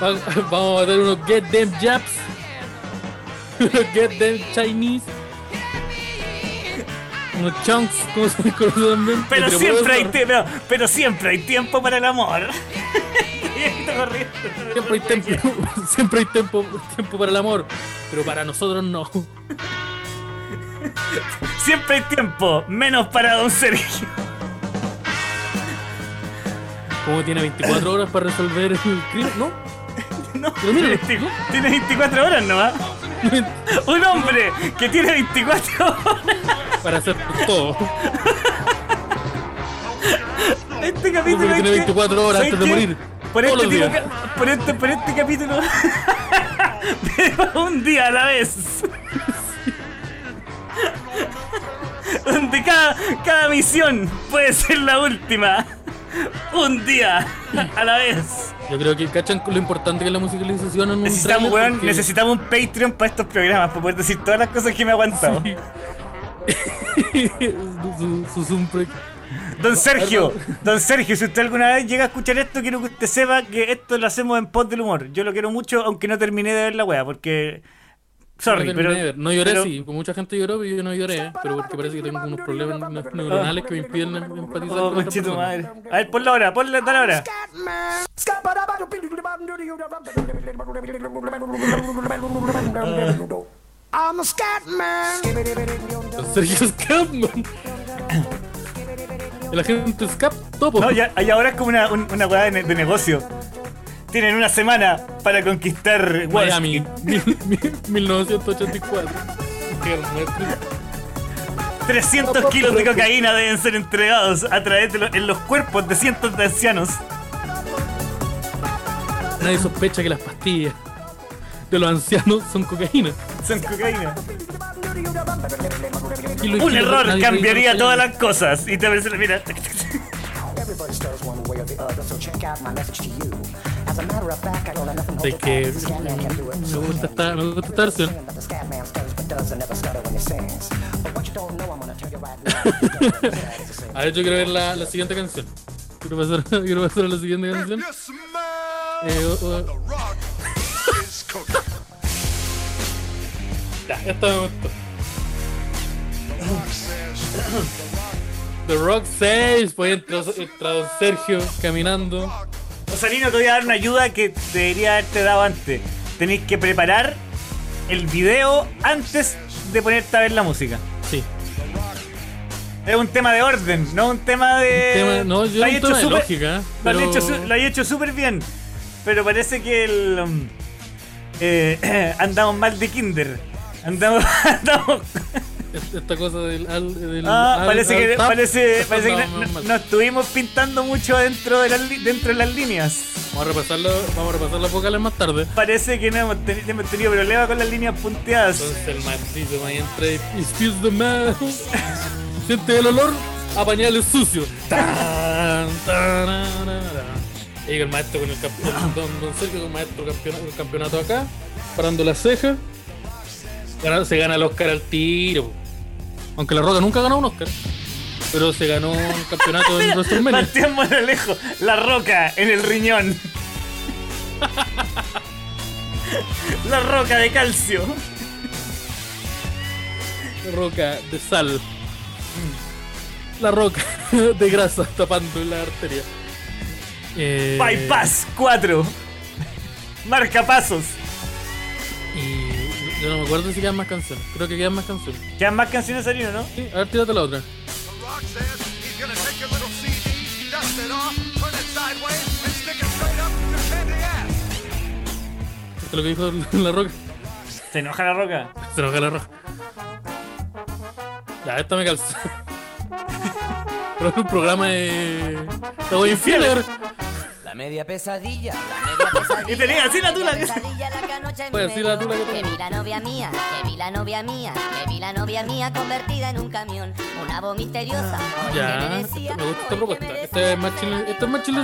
C: Va- Vamos a matar unos Get Them Japs. Get Them Chinese. Unos Chunks, como se conoce también.
D: Pero
C: Entre
D: siempre hay tiempo, pero siempre hay tiempo para el amor.
C: Siempre hay tiempo, siempre hay tiempo, tiempo para el amor, pero para nosotros no.
D: Siempre hay tiempo, menos para don Sergio.
C: Como tiene 24 horas para resolver el crimen, ¿no?
D: No,
C: Pero mira,
D: tiene 24 horas nomás. Un hombre que tiene 24 horas.
C: para hacer todo.
D: Este capítulo
C: Hombre que tiene
D: que-
C: 24 horas
D: ¿sabes
C: antes de morir.
D: Por este, tipo por este, por este capítulo. un día a la vez. Donde cada, cada misión puede ser la última. Un día a la vez.
C: Yo creo que cachan lo importante que es la musicalización en un
D: Necesitamos,
C: trailer,
D: weón,
C: porque-
D: necesitamos un Patreon para estos programas, para poder decir todas las cosas que me he aguantado.
C: su, su.
D: Don Sergio, don Sergio, si usted alguna vez llega a escuchar esto, quiero que usted sepa que esto lo hacemos en pos del humor. Yo lo quiero mucho, aunque no terminé de ver la wea, porque. Sorry,
C: no,
D: pero.
C: no lloré,
D: pero-
C: sí. Como mucha gente lloró, pero yo no lloré. Pero porque parece que tengo unos problemas ne- neuronales que me impiden empatizar
D: Oh,
C: con persona.
D: madre. A ver, ponla ahora, ponla, dale ahora.
H: I'm a scat man.
C: Don Sergio Scapman. El agente Scap Topo.
D: No, ya, y ahora es como una, un- una weá de, ne- de negocio. Tienen una semana para conquistar
C: Miami,
D: Street.
C: mil- mil- 1984. Qué hermoso.
D: 300 kilos de cocaína deben ser entregados a través de lo- en los cuerpos de cientos de ancianos.
C: Nadie sospecha que las pastillas de los ancianos son cocaína.
D: Son cocaína.
C: Kilo
D: Un
C: kilo,
D: error cambiaría todas las cosas. Y te aparece, mira.
C: De que me gusta esta, me gusta esta versión. A ver, yo quiero ver la, la siguiente canción. Quiero pasar, quiero pasar a la siguiente canción. Eh, o- o- Ya, esta me gustó. The Rock 6, pues entra, entra Sergio caminando.
D: Rosalino, te voy a dar una ayuda que debería haberte dado antes. Tenéis que preparar el video antes de ponerte a ver la música.
C: Sí.
D: Es un tema de orden, no un tema de.
C: Tema- no, yo
D: Lo
C: un
D: hay
C: tema de
D: súper-
C: lógica, ¿eh?
D: Lo, hecho hay hecho súper bien. Pero parece que el. um, eh, andamos mal de Kinder. Andamos. andamos
C: Esta cosa del. Al, del
D: ah,
C: al-
D: parece que,
C: tap,
D: parece, parece que no, no-
C: mal.
D: no estuvimos pintando mucho dentro de, las dentro de las líneas.
C: Vamos a repasarlo, vamos a repasar las vocales más tarde.
D: Parece que no hemos, teni- hemos tenido problemas con las líneas punteadas.
C: Entonces el maldito ahí entra y excuse the man. Siente el olor a pañales sucios. Tan. Y el maestro con el campeonato, don, don Sergio con el maestro campeonato, el campeonato acá, parando las cejas. Se gana el Oscar al tiro. Aunque la Roca nunca ganó un Oscar. Pero se ganó un campeonato en WrestleMania.
D: Martín Moralejo, la roca en el riñón. La roca de calcio.
C: La roca de sal. La roca de grasa tapando la arteria. Eh,
D: Bypass 4. Marca pasos.
C: Y yo no me acuerdo si quedan más canciones. Creo que quedan más canciones.
D: Quedan más canciones, Sarino, ¿no?
C: Sí, a ver, tírate la otra. Esto es lo que dijo la roca.
D: Se enoja la roca.
C: Se enoja la roca. Ya, esta me calza. Pero es un programa de. De Wayne Fieler.
I: La media pesadilla, la media pesadilla.
D: Y tenía así la tula.
I: pesadilla la que anoche
C: Puede
I: me
C: decir la tula que
I: vi la novia mía, que vi la novia mía, que vi la novia mía convertida en un camión. Una voz misteriosa.
C: Ya,
I: me
C: gusta esta propuesta. Esta es más chile. Esta es más chile.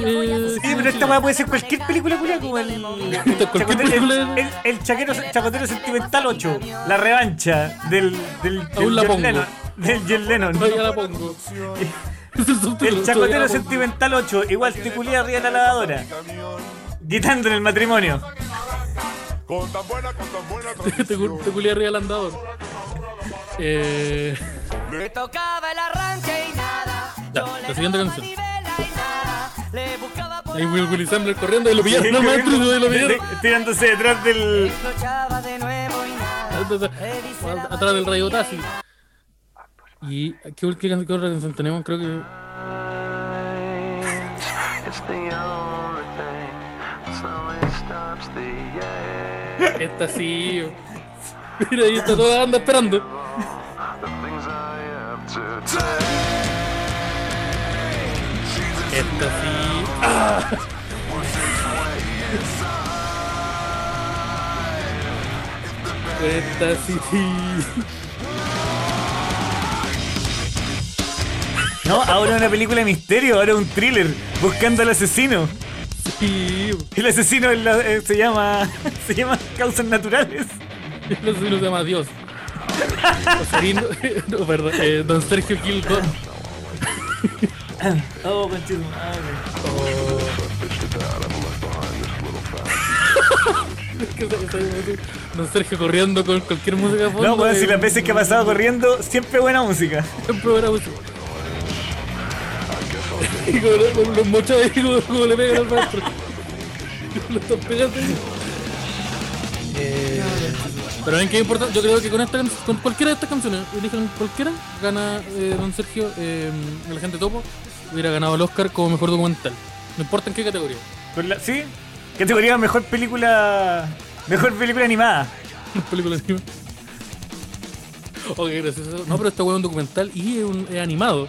C: Eh,
D: Sí, pero esta weá puede ser cualquier película culia como el.
C: Cualquier
D: Chacotero-
C: película.
D: el, el, el chaquero, chacotero sentimental 8. La revancha del. del, del
C: Aún la pongo.
D: Lennon. Del John Lennon.
C: No, ya la pongo. Es el
D: chacotero sentimental 8. Igual te culía arriba de la lavadora. Gritando en el matrimonio.
B: Con tan buena, con tan buena
C: Te, te culé arriba del andador. Eh,
I: Me tocaba el arranque y nada.
C: la siguiente canción. Ahí Will Willy Sandler corriendo y lo pillaron al maestro y lo pillaron.
D: Tirándose detrás del.
C: Atrás del rayo taxi. ¿Y qué, qué, qué otra canción tenemos? Creo que. Esta sí. Mira, ahí está toda la banda esperando. Esta sí. ¡Ah! Esta sí.
D: No, ahora una película de misterio, ahora un thriller, buscando al asesino.
C: Sí.
D: El asesino es la- eh, se llama. se llama causas naturales.
C: El asesino se llama Dios. Osarino, no, perdón, eh, Don Sergio Kilton.
D: Oh, conchito
C: Don Sergio corriendo con cualquier música fondo.
D: No, weón, si
C: eh,
D: las veces que ha pasado corriendo, siempre buena música.
C: Siempre buena música. Y con, los- con los mochos como, como le pegan al maestro. Lo están pegando. Eh, pero ven que es importante, yo creo que con esta con cualquiera de estas canciones, elijan cualquiera, gana eh, Don Sergio, eh, el agente topo, hubiera ganado el Oscar como mejor documental. No importa en qué categoría.
D: La- ¿Sí? Categoría mejor película. Mejor película animada.
C: película animada. Ok, gracias. No, pero esta weá es un documental y es, un, es animado.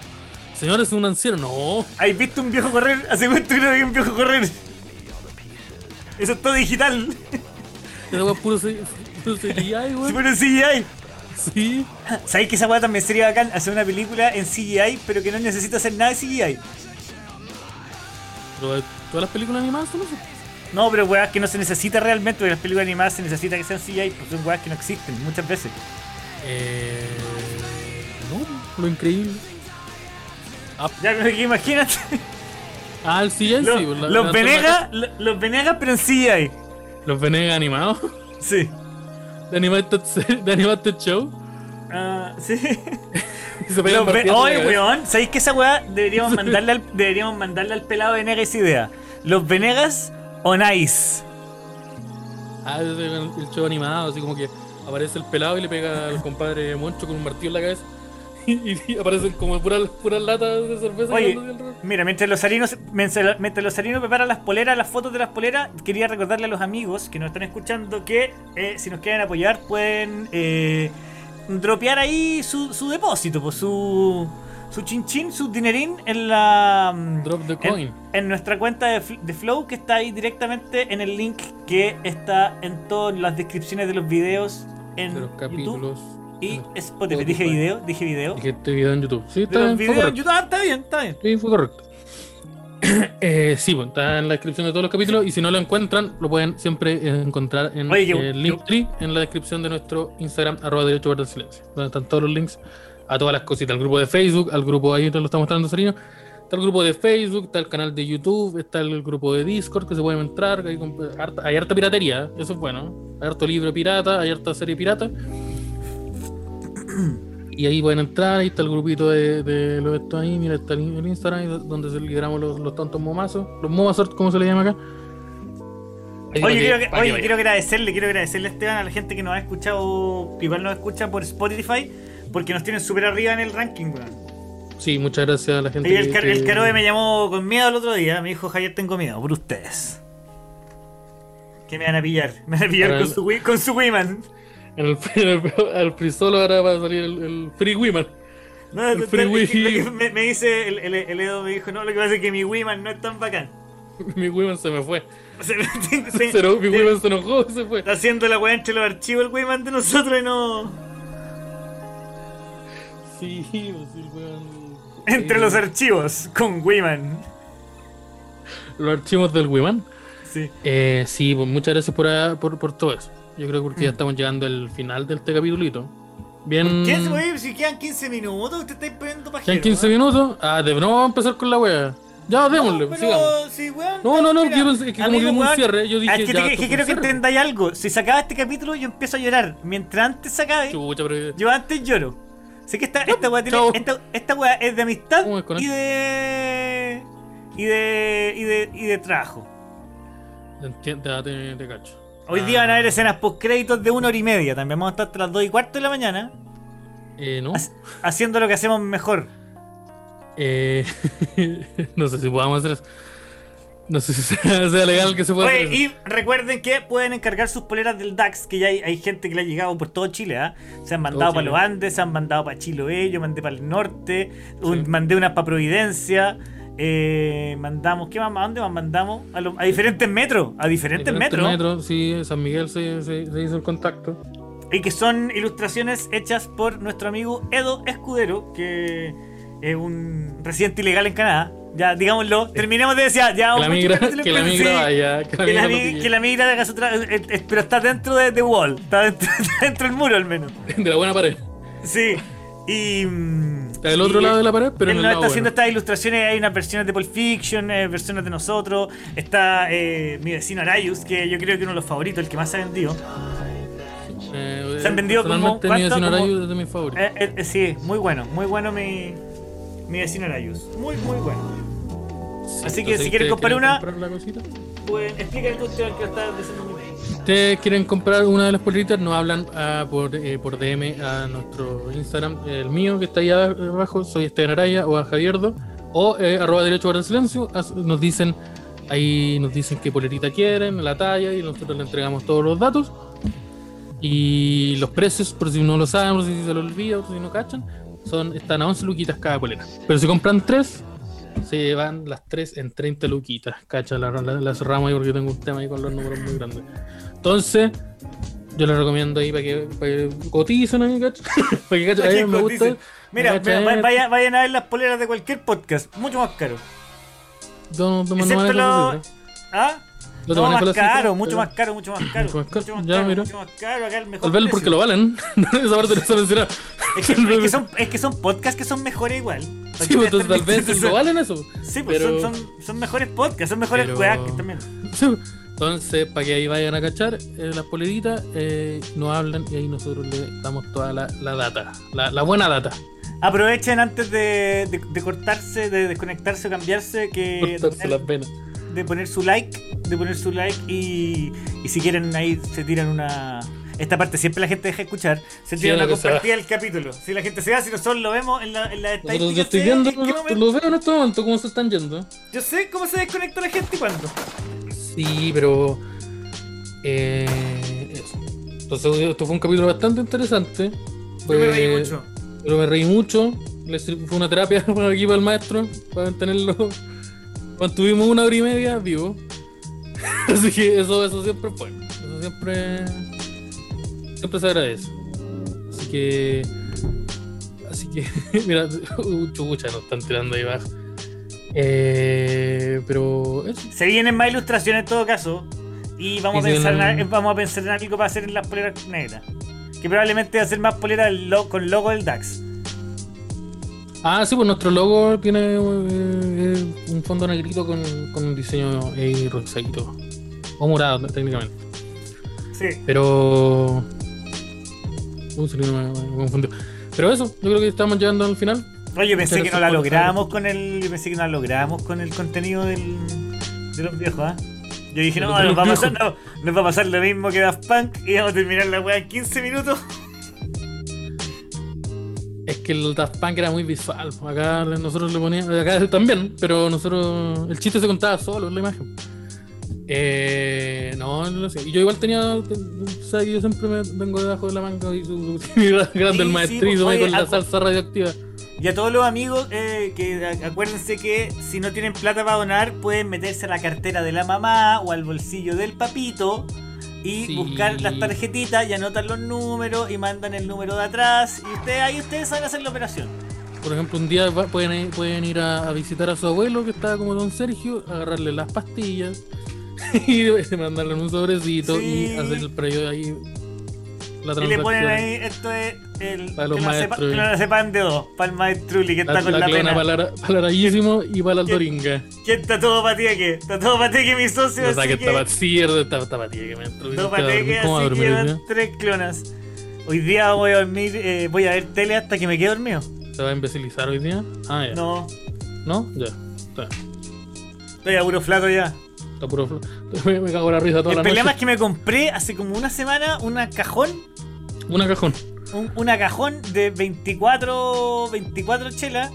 C: Señores, es un anciano. No.
D: ¿Has visto un viejo correr? Hace cuánto que no vi un viejo correr. Eso es todo digital.
C: Esa weá puro, puro CGI,
D: Sí,
C: weón.
D: pero CGI.
C: Sí.
D: ¿Sabéis que esa weá también sería bacán? Hacer una película en CGI, pero que no necesita hacer nada de CGI.
C: Pero eh, todas las películas animadas son eso.
D: No, pero weas que no se necesita realmente, porque las películas animadas se necesita que sean CGI, pues son weas que no existen muchas veces.
C: Eh, no, lo increíble.
D: Ya que imagínate.
C: Ah, el CGI,
D: Los,
C: sí. la-
D: los
C: la-
D: Venegas, lo- los Venegas, pero en CGI.
C: Los Venegas animados.
D: Sí.
C: De Animated, de animated Show.
D: Ah, sí.
C: Se
D: Los ve- Oye,
C: cabeza.
D: weón, ¿sabéis que esa weá deberíamos mandarle al, deberíamos mandarle al pelado Venegas esa idea? Los Venegas on Ice.
C: Ah, el, el show animado, así como que aparece el pelado y le pega al compadre Moncho con un martillo en la cabeza. Y, y aparecen como puras latas de cerveza.
D: Oye, mira, mientras los harinos, mientras los harinos preparan las poleras, las fotos de las poleras, quería recordarle a los amigos que nos están escuchando que eh, si nos quieren apoyar pueden eh, dropear ahí su, su depósito, pues su su chinchín, su dinerín en la mm,
C: Drop the coin.
D: En, nuestra cuenta de, Fl- de Flow que está ahí directamente en el link que está en todas las descripciones de los videos en
C: de los
D: YouTube
C: capítulos.
D: Y Spotify. Dije video, dije video.
C: Dije este video en YouTube. Sí, está bien, fue
D: videos en. YouTube, ah, está bien, está bien.
C: Sí, fue correcto. eh, sí, pues, está en la descripción de todos los capítulos y si no lo encuentran, lo pueden siempre eh, encontrar en
D: Oye, qué-
C: el Linktree, en la descripción de nuestro Instagram, arroba derecho guarda silencio, donde están todos los links a todas las cositas, al grupo de Facebook, al grupo ahí te lo está mostrando Sarino, está el grupo de Facebook, está el canal de YouTube, está el grupo de Discord que se pueden entrar, hay, hay harta piratería, ¿eh? eso es bueno, hay harto libro pirata, hay harta serie pirata. Y ahí pueden entrar, ahí está el grupito de, de los estos ahí, mira, está el, el Instagram donde se liberamos los, los tontos momazos, los momazos, ¿cómo se le llama acá? Ahí
D: Oye, quiero, que- oye, quiero agradecerle, quiero agradecerle a Esteban, a la gente que nos ha escuchado, igual nos escucha por Spotify, porque nos tienen súper arriba en el ranking, weón.
C: Sí, muchas gracias a la gente
D: Y el,
C: que- que-
D: el Caroe me llamó con miedo el otro día, me dijo, Javier, tengo miedo por ustedes. Que me van a pillar, me van a pillar con su, con su Wiman.
C: En el, en el, al free solo ahora va a salir el, el Free Women.
D: No,
C: El free Wii.
D: me, me dice, el, el, el Edo me dijo, no, lo que pasa es que mi Wiman no es tan bacán.
C: Mi Women se me fue.
D: Se- se-
C: Se mi Women se enojó y se fue.
D: Está haciendo la weá entre los archivos el Wiman de nosotros y no...
C: Sí, sí, el weón.
D: Entre los archivos, con Wiman.
C: Los archivos del Women.
D: Sí.
C: Eh, sí, pues muchas gracias por, por, por todo eso. Yo creo que porque ya
D: Mm.
C: estamos llegando al final de este capitulito. Bien.
D: ¿Qué es, wey? Si quedan 15 minutos, te estáis poniendo pajero.
C: ¿Quedan 15 minutos? Ah, de no vamos a empezar con la wea. Ya, démosle,
D: pero
C: sigamos.
D: weón,
C: No, no, no,
D: mira,
C: yo pensé que como que un cierre, yo dije,
D: es que,
C: ya,
D: te- quiero que entendáis algo. Si se acaba este capítulo, yo empiezo a llorar. Mientras antes se acabe,
C: Chucha, pero.
D: yo antes lloro. Sé que esta, esta weá tiene- esta, esta weá es de amistad
C: ¿Cómo es
D: y de. y de. y de. y de trabajo.
C: Entiende, te, te cacho.
D: Hoy día van a haber escenas post créditos de una hora y media. También vamos a estar hasta las 2 y cuarto de la mañana
C: Eh, ¿no?
D: ha- haciendo lo que hacemos mejor.
C: Eh, no sé si podamos hacer eso. No sé si sea, sea legal que se pueda
D: Oye,
C: hacer eso.
D: y recuerden que pueden encargar sus poleras del DAX, que ya hay, hay gente que le ha llegado por todo Chile, ¿ah? Se han mandado para
C: Chile.
D: los Andes, se han mandado para Chiloé, yo mandé para el norte, un- mandé unas para Providencia, eh, mandamos, ¿qué más? ¿A dónde más mandamos? A, los- a diferentes metros, a diferentes,
C: Diferentes
D: metros.
C: metros, sí, San Miguel se, se- se hizo el contacto.
D: Y que son ilustraciones hechas por nuestro amigo Edo Escudero, que es un residente ilegal en Canadá. Ya, digámoslo, terminemos de decir, ya,
C: Que la migra, que la migra vaya. Que la
D: Que la,
C: migra
D: que la migra haga su tra- eh, eh, pero está dentro de The Wall, está dentro, está dentro del muro al menos.
C: De la buena pared.
D: Sí. Y.
C: Está del otro
D: y,
C: lado de la pared, pero
D: él
C: el
D: nos está haciendo
C: bueno.
D: estas ilustraciones. Hay unas versiones de Pulp Fiction, eh, versiones de nosotros. Está eh, mi vecino Arayus, que yo creo que uno de los favoritos, el que más se ha vendido.
C: Eh,
D: Se han vendido como-
C: mi vecino
D: Como-
C: Arayu es de mis favoritos.
D: Eh, sí, muy bueno, muy bueno mi, mi vecino Arayus. Muy, muy bueno.
C: Sí,
D: así que si quieren
C: ¿ustedes
D: comprar una-
C: comprar la cosita?
D: Pues explícale tú, Esteban, que lo estás diciendo
C: ustedes quieren comprar una de las poleritas, nos hablan ah, por, eh, por DM a nuestro Instagram, el mío que está ahí abajo, soy Esteban Araya o a Javierdo, o eh, arroba derecho para el silencio, nos dicen, ahí nos dicen qué polerita quieren, la talla, y nosotros le entregamos todos los datos. Y los precios, por si no lo saben, por si se lo olvida, por si no cachan, son, están a 11 luquitas cada polera. Pero si compran 3, se llevan las 3 en 30 luquitas. Cacha, la, la, la cerramos ahí porque tengo un tema ahí con los números muy grandes. Entonces, yo les recomiendo ahí para que, para que coticen ahí, cacha. para que cacha, me gusta.
D: Mira,
C: me cacha,
D: mira,
C: eh,
D: vaya- vayan a ver las poleras de cualquier podcast, mucho más caro.
C: yo no, no.
D: ¿Ah?
C: Te
D: No, más caro, mucho más caro, mucho más caro.
C: Mucho más caro,
D: Mucho más
C: ya,
D: caro,
C: mira.
D: mucho más caro. Acá el mejor
C: porque lo valen. Esa parte no.
D: Es que, es que son, es que son podcasts que son mejores igual.
C: Sí, pues, tal vez lo valen eso.
D: Sí, pues
C: pero-
D: son, son, son mejores podcasts, son mejores
C: pero-
D: que también.
C: Sí, Entonces, para que ahí vayan a cachar eh, las poleritas, eh, nos hablan y ahí nosotros le damos toda la, la data, la, la buena data.
D: Aprovechen antes de, de- de cortarse, de desconectarse o cambiarse, que
C: Cortarse las venas.
D: De poner su like, de poner su like y, y si quieren ahí se tiran una... Esta parte siempre la gente deja de escuchar, se
C: Sí,
D: tira
C: la
D: una compartida del capítulo. Si la gente se va, si nosotros lo vemos en la, en la estadística,
C: yo estoy viendo,
D: en qué
C: lo, veo en este momento, cómo se están yendo.
D: Yo sé cómo se desconecta la gente y cuándo.
C: Sí, pero. Eh, eso. Entonces, esto fue un capítulo bastante interesante.
D: Yo me reí
C: Fue-
D: mucho.
C: Pero me reí mucho. Fue una terapia para aquí para el maestro, para mantenerlo. Mantuvimos una hora y media vivo. Así que eso, eso siempre fue. Eso siempre. Siempre se agradece. Así que. Así que. Mira, chucha, nos están tirando ahí abajo. Eh, pero. Eso.
D: Se vienen más ilustraciones en todo caso. Y vamos,
C: Y
D: a pensar,
C: vienen-
D: en, vamos a pensar en algo para hacer en las poleras negras. Que probablemente va a ser más polera con logo del DAX.
C: Ah, sí, pues nuestro logo tiene eh, eh, un fondo negrito con, con un diseño ahí rosadito. O morado, técnicamente.
D: Sí.
C: Pero. Uy, se me, me confundió. Pero eso, yo creo que estamos llegando al final.
D: Oye, pensé que no la logramos con el. Yo pensé que no la logramos con el contenido del, de los viejos, ¿ah? Yo dije, no, nos va, a pasar, no, nos va a pasar lo mismo que Daft Punk y vamos a terminar la weá en 15 minutos.
C: Es que el Daft Punk era muy visual. pues, Acá nosotros le poníamos. Acá también, pero nosotros. El chiste se contaba solo en la imagen. Eh, no, no lo sé. Y yo igual tenía. O sea, yo siempre me vengo debajo de la manga y su, grande el
D: pues, oye,
C: con la salsa radioactiva.
D: Y a todos los amigos, eh, que acuérdense que si no tienen plata para donar, pueden meterse a la cartera de la mamá o al bolsillo del papito y
C: Sí.
D: buscar las tarjetitas y anotan los números y mandan el número de atrás y ustedes ahí ustedes saben hacer la operación.
C: Por ejemplo, un día va- pueden, ir- pueden ir a, a visitar a su abuelo que estaba como don Sergio, agarrarle las pastillas y mandarle un sobrecito y hacer el previo ahí. La
D: Y le ponen
C: transacción.
D: ahí, esto es el
C: Para los
D: que, no sepa,
C: maestros.
D: que no la sepan de dos, para el maestruli que está con
C: la
D: la, pena.
C: para la- para el y para aldoringa.
D: Que está todo pateque, está todo pateque mi socio,
C: O sea que
D: que...
C: está sí, está, está patilla que me entró.
D: Todo pateque,
C: ¿Cómo va a
D: así que
C: dormir
D: llevan
C: día?
D: tres clonas. Hoy día voy a dormir, eh, voy a ver tele hasta que me quede dormido.
C: ¿Se va a imbecilizar hoy día? Ah, ya.
D: No,
C: ¿No? Ya. Está
D: estoy a puro flato ya.
C: Está puro. flo- Me, me cago en la risa toda
D: El
C: la
D: problema es
C: noche.
D: que me compré hace como una semana una cajón,
C: Una cajón.
D: Un- una cajón de 24, 24 chelas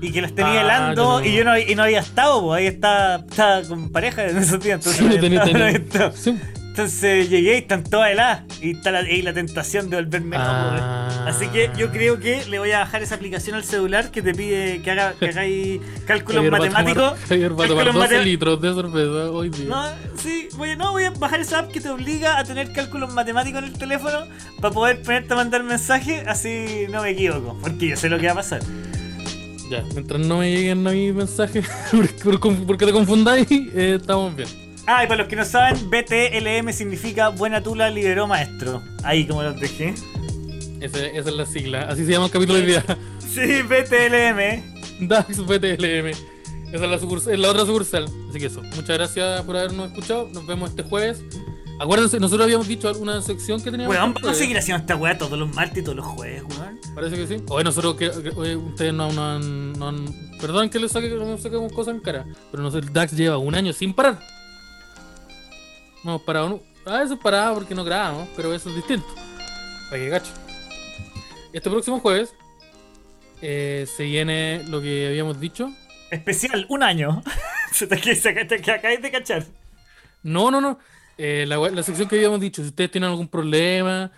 D: y que las tenía
C: Ah,
D: helando
C: no.
D: y yo no, y no había estado, pues ahí estaba, estaba con pareja en esos días, entonces
C: Sí,
D: no había
C: tenés-
D: estado, no Entonces llegué y están todas heladas y está la, y la tentación de volverme
C: Ah.
D: güey. Así que yo creo que le voy a bajar esa aplicación al celular que te pide que haga que hagáis cálculos
C: Javier va a tomar-
D: matemáticos.
C: Javier va a tomar
D: Cálculos
C: 12
D: mate-
C: litros de cerveza hoy día.
D: No, sí, voy a, no, voy a bajar esa app que te obliga a tener cálculos matemáticos en el teléfono para poder ponerte a mandar mensajes, así no me equivoco, porque yo sé lo que va a pasar.
C: Ya, mientras no me lleguen a mis mensajes, porque, por- porque te confundáis, eh, estamos bien.
D: Ah, y para los que no saben, BTLM significa Buena Tula liberó maestro. Ahí como los dejé.
C: Esa es la sigla. Así se llama el capítulo de hoy día.
D: Sí, BTLM.
C: Dax BTLM. Esa es la, sucursal, es la otra sucursal. Así que eso. Muchas gracias por habernos escuchado. Nos vemos este jueves. Acuérdense, nosotros habíamos dicho alguna sección que teníamos.
D: Weón, vamos a seguir haciendo esta weá todos los martes y todos los jueves, weón.
C: Parece que sí. Oye, nosotros que, que- oye, ustedes no, no han, no han- Perdón que les saque, que nos saquemos cosas en cara. Pero no sé, el Dax lleva un año sin parar. No hemos parado. No. A veces paraba porque no grabamos, pero eso es distinto. Para que cacho. Este próximo jueves eh, se viene lo que habíamos dicho.
D: Especial, un año. Se te, se, te, que acabáis de cachar.
C: No, no, no. Eh, la, la sección que habíamos dicho, si ustedes tienen algún problema,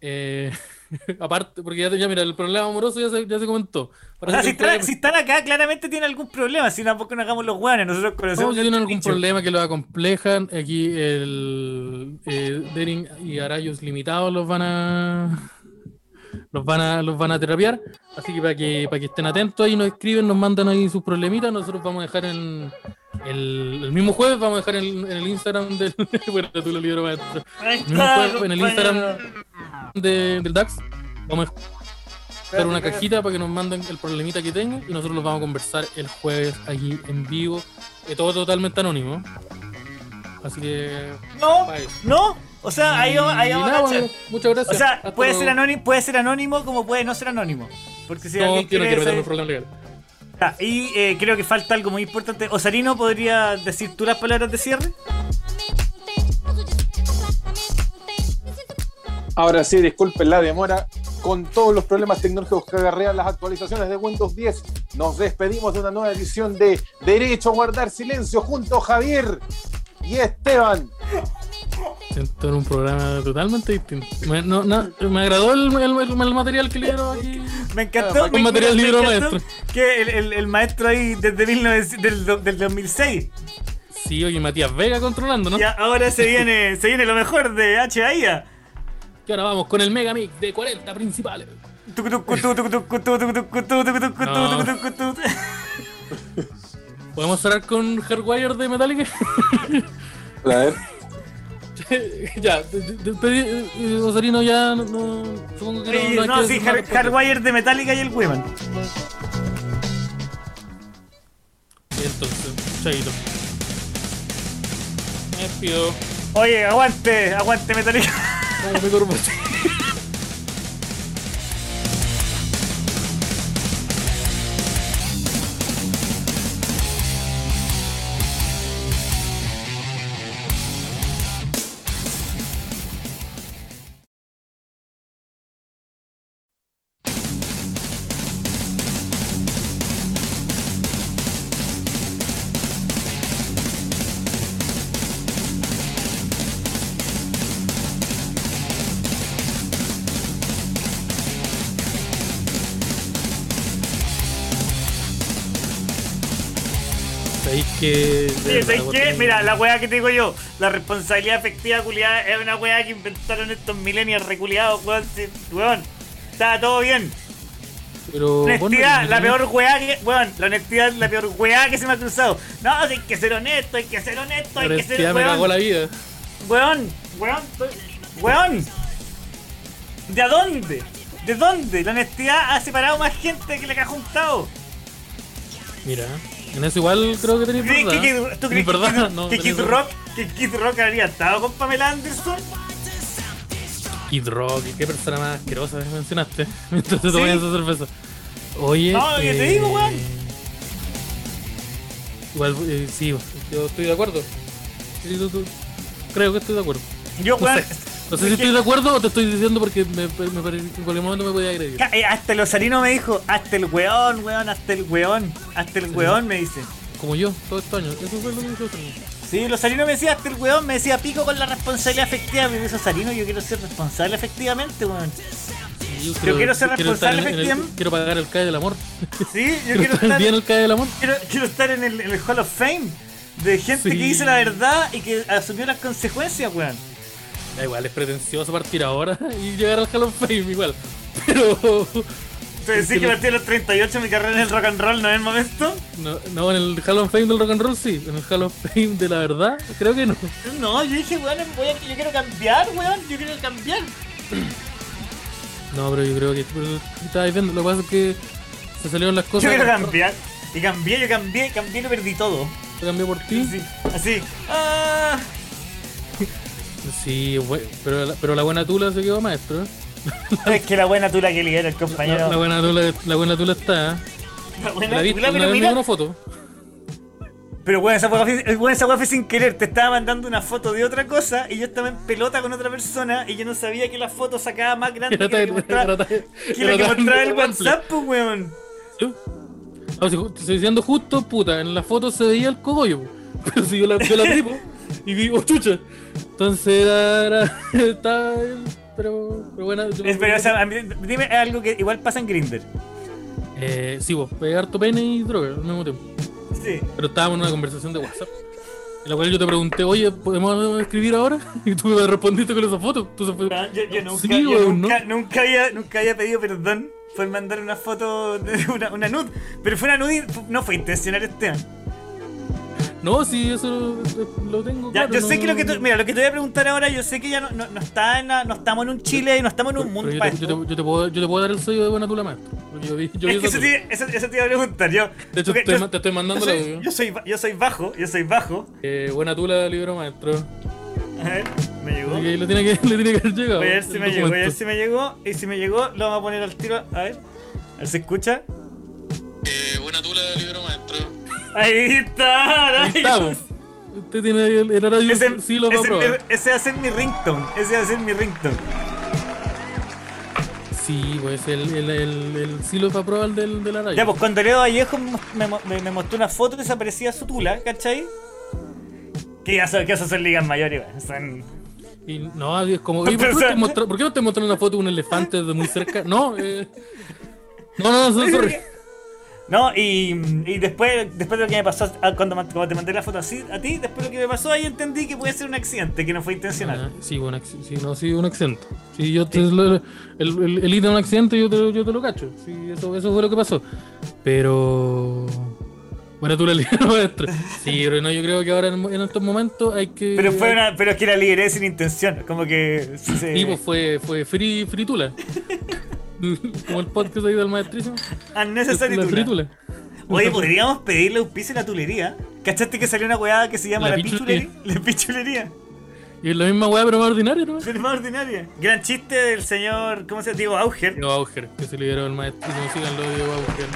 C: eh, aparte, porque ya, ya mira, el problema amoroso ya se, ya se comentó.
D: O
C: Parece
D: sea, si
C: el
D: están, si están acá, claramente tienen algún problema. Si tampoco nos hagamos los weones, nosotros
C: No,
D: conocemos.
C: si
D: el
C: tienen algún
D: dicho.
C: problema que lo acomplejan, aquí el eh, Dering y Arayos limitados los van a los van a los van a terapiar, así que para que para que estén atentos ahí nos escriben, nos mandan ahí sus problemitas, nosotros vamos a dejar en el, el mismo jueves vamos a dejar en, en el Instagram del bueno, tú lo libro maestro. El mismo
D: está,
C: jueves en el. Instagram de- del DAX vamos a dejar una cajita para que nos manden el problemita que tengan y nosotros los vamos a conversar el jueves aquí en vivo, eh, todo totalmente anónimo. Así que
D: No, no. O sea, ahí vamos, ahí vamos a
C: nada,
D: cachar.
C: bueno, muchas gracias.
D: O sea,
C: Hasta
D: puede
C: luego.
D: ser, anónimo, puede ser anónimo como puede no ser anónimo. Porque si
C: No,
D: alguien
C: yo no
D: quiere
C: quiero problemas legales.
D: Ah, y eh, creo que falta algo muy importante. Osarino, ¿podría decir tú las palabras de cierre?
E: Ahora sí, disculpen la demora. Con todos los problemas tecnológicos que agarrean las actualizaciones de Windows 10, nos despedimos de una nueva edición de Derecho a Guardar Silencio junto a Javier y Esteban.
C: Siento en un programa totalmente distinto. Me, no, no, me agradó el, el- el- el material que le dieron aquí.
D: Me encantó,
C: Ah,
D: me,
C: con material
D: me
C: libro
D: encantó
C: maestro.
D: que el, el- el maestro ahí desde 1900 del, do- del 2006.
C: Sí, oye, Matías Vega controlando, ¿no?
D: Y ahora se viene, se viene lo mejor de HAIA.
C: Y ahora vamos con el Mega Mix de 40 principales. ¿Podemos cerrar con Hardwire de Metallica?
E: A ver.
C: ya, pedí- eh, Osarino ya no, no- supongo que no,
D: Sí,
C: no
D: no, Hard-. Hardwire de Metallica y el Women.
C: Y entonces, chaito. Me despido.
D: Oye, aguante, aguante Metallica.
C: Ay, me corro.
D: Oye, ¿sabes qué? Mira, la weá que te digo yo, la responsabilidad afectiva culiada es una weá que inventaron estos millennials reculiados, weón. weón, estaba todo bien.
C: Pero.
D: Honestidad,
C: bueno,
D: la peor weá que. Weón, la honestidad es la peor weá que se me ha cruzado. No, hay que ser honesto, hay que ser honesto, hay que ser
C: Honestidad me cagó la vida.
D: Weón, weón, weón. ¿De a dónde? ¿De dónde? La honestidad ha separado más gente que la que ha juntado.
C: Mira, en eso igual creo que tenéis
D: ¿Crees
C: verdad.
D: que, que- ¿Tú crees que,
C: verdad?
D: Kid-
C: No,
D: que Kid
C: verdad.
D: Rock, que Kid Rock habría estado con Pamela Anderson?
C: Kid Rock, qué persona más asquerosa me mencionaste mientras te
D: ¿Sí?
C: tomas esa cerveza. Oye.
D: No, que te digo, weón.
C: Igual, eh, sí, yo estoy de acuerdo. Y tú- tú- creo que estoy de acuerdo.
D: Yo,
C: No
D: weón.
C: sé, no sé si estoy de acuerdo o te estoy diciendo porque me, me pare- en cualquier momento me podía agredir.
D: eh, Hasta el osarino me dijo, hasta el weón, weón, hasta el weón, hasta el weón me dice.
C: Como yo, todo estos años. Eso fue lo que dijo Osarino.
D: Sí, el osarino me decía, hasta el weón me decía pico con la responsabilidad afectiva. Me dice, osarino, yo quiero ser responsable efectivamente, weón.
C: Yo
D: quiero ser responsable,
C: el-
D: efectivamente.
C: Quiero pagar el CAE del amor.
D: Sí, yo
C: Quiero
D: quiero
C: estar
D: estar,
C: bien el CAE del amor.
D: quiero, quiero estar en el, en el Hall of Fame de gente
C: Sí.
D: que dice la verdad y que asumió las consecuencias, weón.
C: Da igual, es pretencioso partir ahora y llegar al Hall of Fame igual. Pero.
D: Te decís que partí a los 38 mi carrera en el rock and roll, ¿no es el momento?
C: No, no, en el Hall of Fame del rock and roll sí. En el Hall of Fame de la verdad, creo que no.
D: No, yo dije, weón, voy a- yo quiero cambiar, weón, yo quiero cambiar.
C: No, pero yo creo que. pero Estabas viendo, lo que pasa es que se salieron las
D: Yo
C: cosas.
D: quiero cambiar. Y cambié, yo cambié, cambié y lo perdí todo.
C: Lo cambié por ti.
D: Así, así. Ah,
C: Sí, pero, la- pero la buena tula se quedó maestro.
D: es que la buena tula que lidera el compañero.
C: la buena tula, la buena tula está.
D: La buena
C: La viste,
D: tula, pero mira.
C: una foto.
D: Pero bueno, esa bueno, esa weá fue sin querer. Te estaba mandando una foto de otra cosa y yo estaba en pelota con otra persona y yo no sabía que la foto sacaba más grande que la que mostraba, la que mostraba el. WhatsApp, pues weón.
C: ¿Sí? No, si ju- estoy diciendo justo, puta, en la foto se veía el cogollo. Pero si yo la, yo la vi, y vi, oh chucha. Entonces era. era estaba. Pero. Pero bueno. yo-
D: Es, pero, o sea, a mí- dime algo que igual pasa en Grinder.
C: Eh, sí, vos, pegar harto pene y droga al mismo tiempo.
D: Sí.
C: Pero estábamos en una conversación de WhatsApp. En la cual yo te pregunté, oye, ¿podemos escribir ahora? Y tú me respondiste con esa foto. Entonces fue-
D: Ah, Yo, yo nunca,
C: Sí,
D: yo
C: weón,
D: nunca, nunca había, nunca había pedido perdón por mandar una foto de una, una nude. Pero fue una nude, no fue intencional este
C: No, sí, eso lo, lo tengo.
D: Ya,
C: claro,
D: yo
C: no-
D: sé que lo que tú, mira, lo que te voy a preguntar ahora, yo sé que ya no, no, no está en la- no estamos en un Chile y no estamos en un
C: Pero
D: mundo
C: yo,
D: para
C: te, yo, te, yo te puedo, yo te puedo dar el sello de buena tula maestro. Yo vi, yo vi
D: Es que eso te, eso, eso te iba a preguntar, yo.
C: De hecho, te,
D: yo-
C: ma- te estoy mandando
D: yo
C: la
D: soy, yo soy, yo soy bajo, yo soy bajo.
C: Eh, buena tula, libro maestro.
D: A ver, me llegó.
C: Así que le tiene que, le tiene que haber llegado.
D: Voy a ver si me llegó, voy a ver si me llegó. Y si me llegó, lo vamos a poner al tiro. A ver. A ver si escucha.
C: Eh, buena tula, libro maestro.
D: Ahí está,
C: Ahí estamos. Usted tiene el, el horario,
D: Ese,
C: sí lo va a
D: ese-
C: probar.
D: ese va a ser mi ringtone. Ese va a ser mi ringtone.
C: Sí, pues el, el, el, el sí lo va a probar del, del horario.
D: Ya, pues cuando Leo Vallejo me, me- me mostró una foto desaparecía su tula, ¿cachai? Que ya son, que esos son ligas mayores. Son.
C: Y no, es como, ¿por, qué no por qué no te mostrando una foto de un elefante de muy cerca? No, eh. No, no, no, sorry.
D: No, y, y después, después de lo que me pasó ah, cuando, cuando te mandé la foto así a ti, después de lo que me pasó ahí entendí que puede ser un accidente, que no fue intencional.
C: Ah, sí, un sí, no, sí, un accidente. Sí, yo te, lo- el, el, el ir de un accidente yo te, yo te lo cacho. Sí, eso, eso fue lo que pasó. Pero. Bueno, tú la maestro. Sí, pero no, yo creo que ahora en, en estos momentos hay que.
D: Pero fue una, pero es que la lideré sin intención, como que se-
C: Sí, pues fue, fue free, fritula. Como el podcast ahí del maestrísimo.
D: Unnecessary
C: La
D: tula. Oye, podríamos pedirle auspicio a la tulería. ¿Cachaste que salió una weá que se llama
C: La
D: la,
C: pichulería.
D: pichulería? La pichulería.
C: Y es la misma weá, pero más ordinaria, ¿no?
D: Es más ordinaria. Gran chiste del señor, ¿cómo se llama? Diego Auger.
C: Diego Auger, que se liberó el maestrísimo. Síganlo, Diego Auger.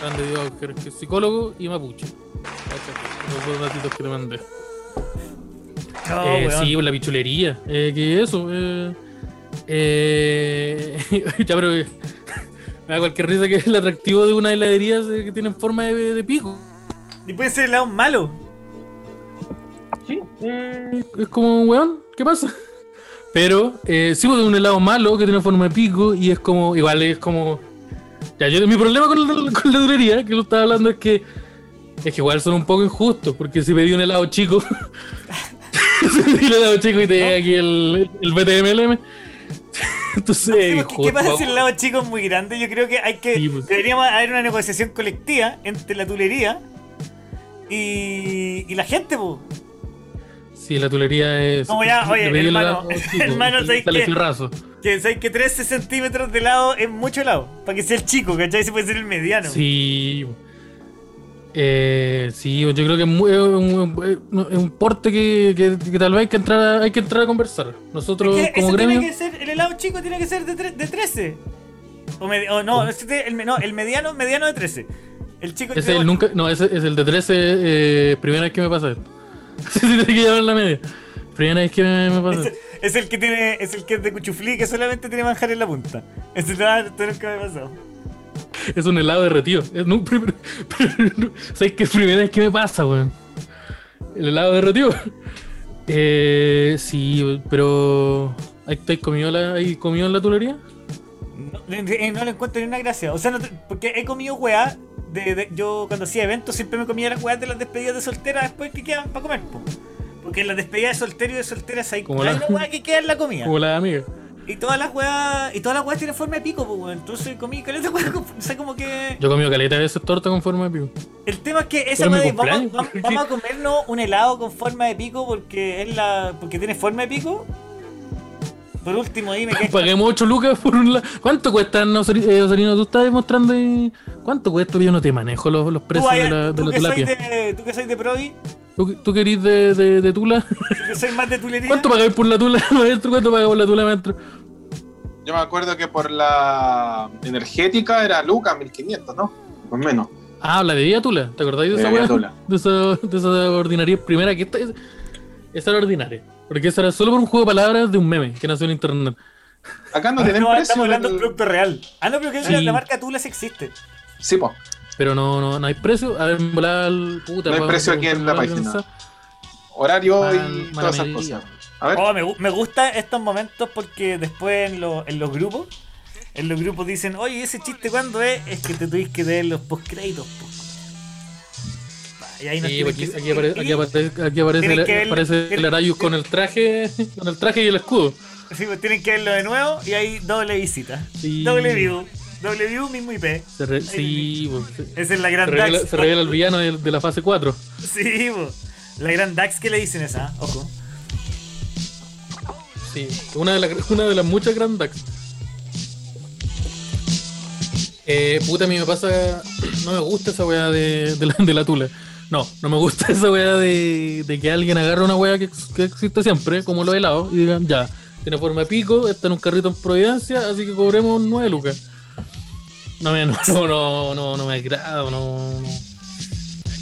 C: Grande Diego Auger, que es psicólogo y mapuche. Los dos datitos que te mandé.
D: No,
C: Eh, sí, la pichulería. Eh, que eso. Eh, eh, ya, pero me da cualquier risa que es el atractivo de una heladería que tienen forma de, de pico.
D: Y puede ser helado malo.
C: Sí. Es como, weón, ¿qué pasa? Pero, eh, sí, pues, un helado malo que tiene forma de pico y es como, igual es como. Ya, yo, mi problema con la, con la durería, que lo estaba hablando, es que. Es que igual son un poco injustos, porque si pedí un helado chico. si pedí un helado chico y te llega aquí el, el BTMLM. Entonces,
D: ¿Qué pasa si el helado chico es muy grande? Yo creo que hay que.
C: Sí, pues.
D: Deberíamos haber una negociación colectiva entre la tulería y, y la gente, pues.
C: Sí, la tulería es.
D: Como ya, oye, hermano,
C: chico,
D: hermano. Que sabes que 13 centímetros de helado es mucho helado. Para que sea el chico, ¿cachai? Se puede ser el mediano.
C: Sí. Eh, sí, yo creo que es, muy- es un, es un porte que, que- que tal vez hay que entrar a, hay que entrar a conversar. Nosotros
D: Es que
C: como gremio.
D: tiene que ser, el helado chico tiene que ser de, tre- de 13. O, me- o no, ese te- el, no, el mediano, mediano de 13. El chico
C: es el nunca, no, ese es el de 13, eh, primera vez que me pasa esto. Tiene que llevar la media. Primera vez que me, me pasa.
D: Es, es el que tiene, es el que es de cuchuflí que solamente tiene manjar en la punta. Ese nada, esto nunca me ha pasado.
C: Es un helado derretido. Es, no, pero, pero- pero- ¿Sabes qué primera vez que me pasa, weón? El helado derretido. Eh, sí, pero. ¿Hay, ¿Hay comido, la, ¿hay comido en la tulería?
D: No, eh, no le encuentro ni una gracia. O sea, no porque he comido weá. De, de- yo cuando hacía eventos siempre me comía las weas de las despedidas de soltera después que quedan para comer. po. Porque en las despedidas de soltero y de solteras hay,
C: Como
D: hay
C: la-
D: una weá que queda en la comida.
C: Como la amiga.
D: Y todas las weas. Y todas las weas tienen forma de pico, pues weón. Entonces comí caleta weá. con- O sea, como que.
C: Yo comido caleta de veces torta con forma de pico.
D: El tema es que esa weá de vamos,
C: cumpleaños.
D: vamos- vamos a comernos un helado con forma de pico porque es la. porque tiene forma de pico. Por último ahí me quedé.
C: Paguemos 8 lucas por un la... ¿Cuánto cuesta, no, eh? Tú estás mostrando ahí. ¿Cuánto cuesta? Yo no te manejo los, los precios de la, de
D: tú
C: la
D: que soy
C: tilapia.
D: de, tú que soy de Provi,
C: ¿Tú, tú que eres de, de, de Tula?
D: que soy más de tulería.
C: ¿Cuánto pagáis por la Tula, maestro? ¿Cuánto pagáis por la Tula, maestro?
E: Yo me acuerdo que por la energética era Lucas 1500, ¿no? Pues menos.
C: Ah, la de Vía Tula. ¿Te acordáis de
E: De
C: esa
E: Vía
C: weá?
E: Tula.
C: De esa, de esa ordinaria primera que esta, esa era ordinaria. Porque esa era solo por un juego de palabras de un meme que nació en internet.
E: Acá no
D: Ah,
E: tienen
D: no,
E: precio.
D: estamos hablando de un
E: del-
D: producto real. Ah, no, pero que
C: Sí.
D: la marca Tula sí existe.
E: Sí, po.
C: Pero no, no, no hay precio. A ver, volar puta.
E: No hay precio aquí en la página. Horario
C: Mal-
E: y todas esas cosas. A ver.
D: Oh, me, me gustan estos momentos porque después en, lo- en los grupos, en los grupos dicen, oye, ese chiste cuándo es, es que te tuviste que ver los postcréditos. po". Y ahí nos
C: Sí, aquí,
D: que-
C: aquí apare- aquí aparece, aquí aparece, el,
D: ver-
C: aparece el Arayus con el traje, con el traje y el escudo.
D: Sí, pues tienen que verlo de nuevo y hay doble visita.
C: Sí.
D: Doble view. Doble view, mismo IP.
C: Se re- sí, pues,
D: Esa es la
C: se
D: gran
C: revela,
D: Dax.
C: se revela el villano de, de la fase 4.
D: Sí, po. la gran Dax que le dicen esa, ojo.
C: Sí, una de, la- una de las muchas Grand Dax. Eh, puta, a mí me pasa. No me gusta esa weá de, de, la, de la tula. No, no me gusta esa weá de, de que alguien agarre una weá que, ex- que existe siempre, como los helados, y digan, ya, tiene forma de pico, está en un carrito en Providencia, así que cobremos 9 lucas. No, no, no, no, no, me agrada, no. No,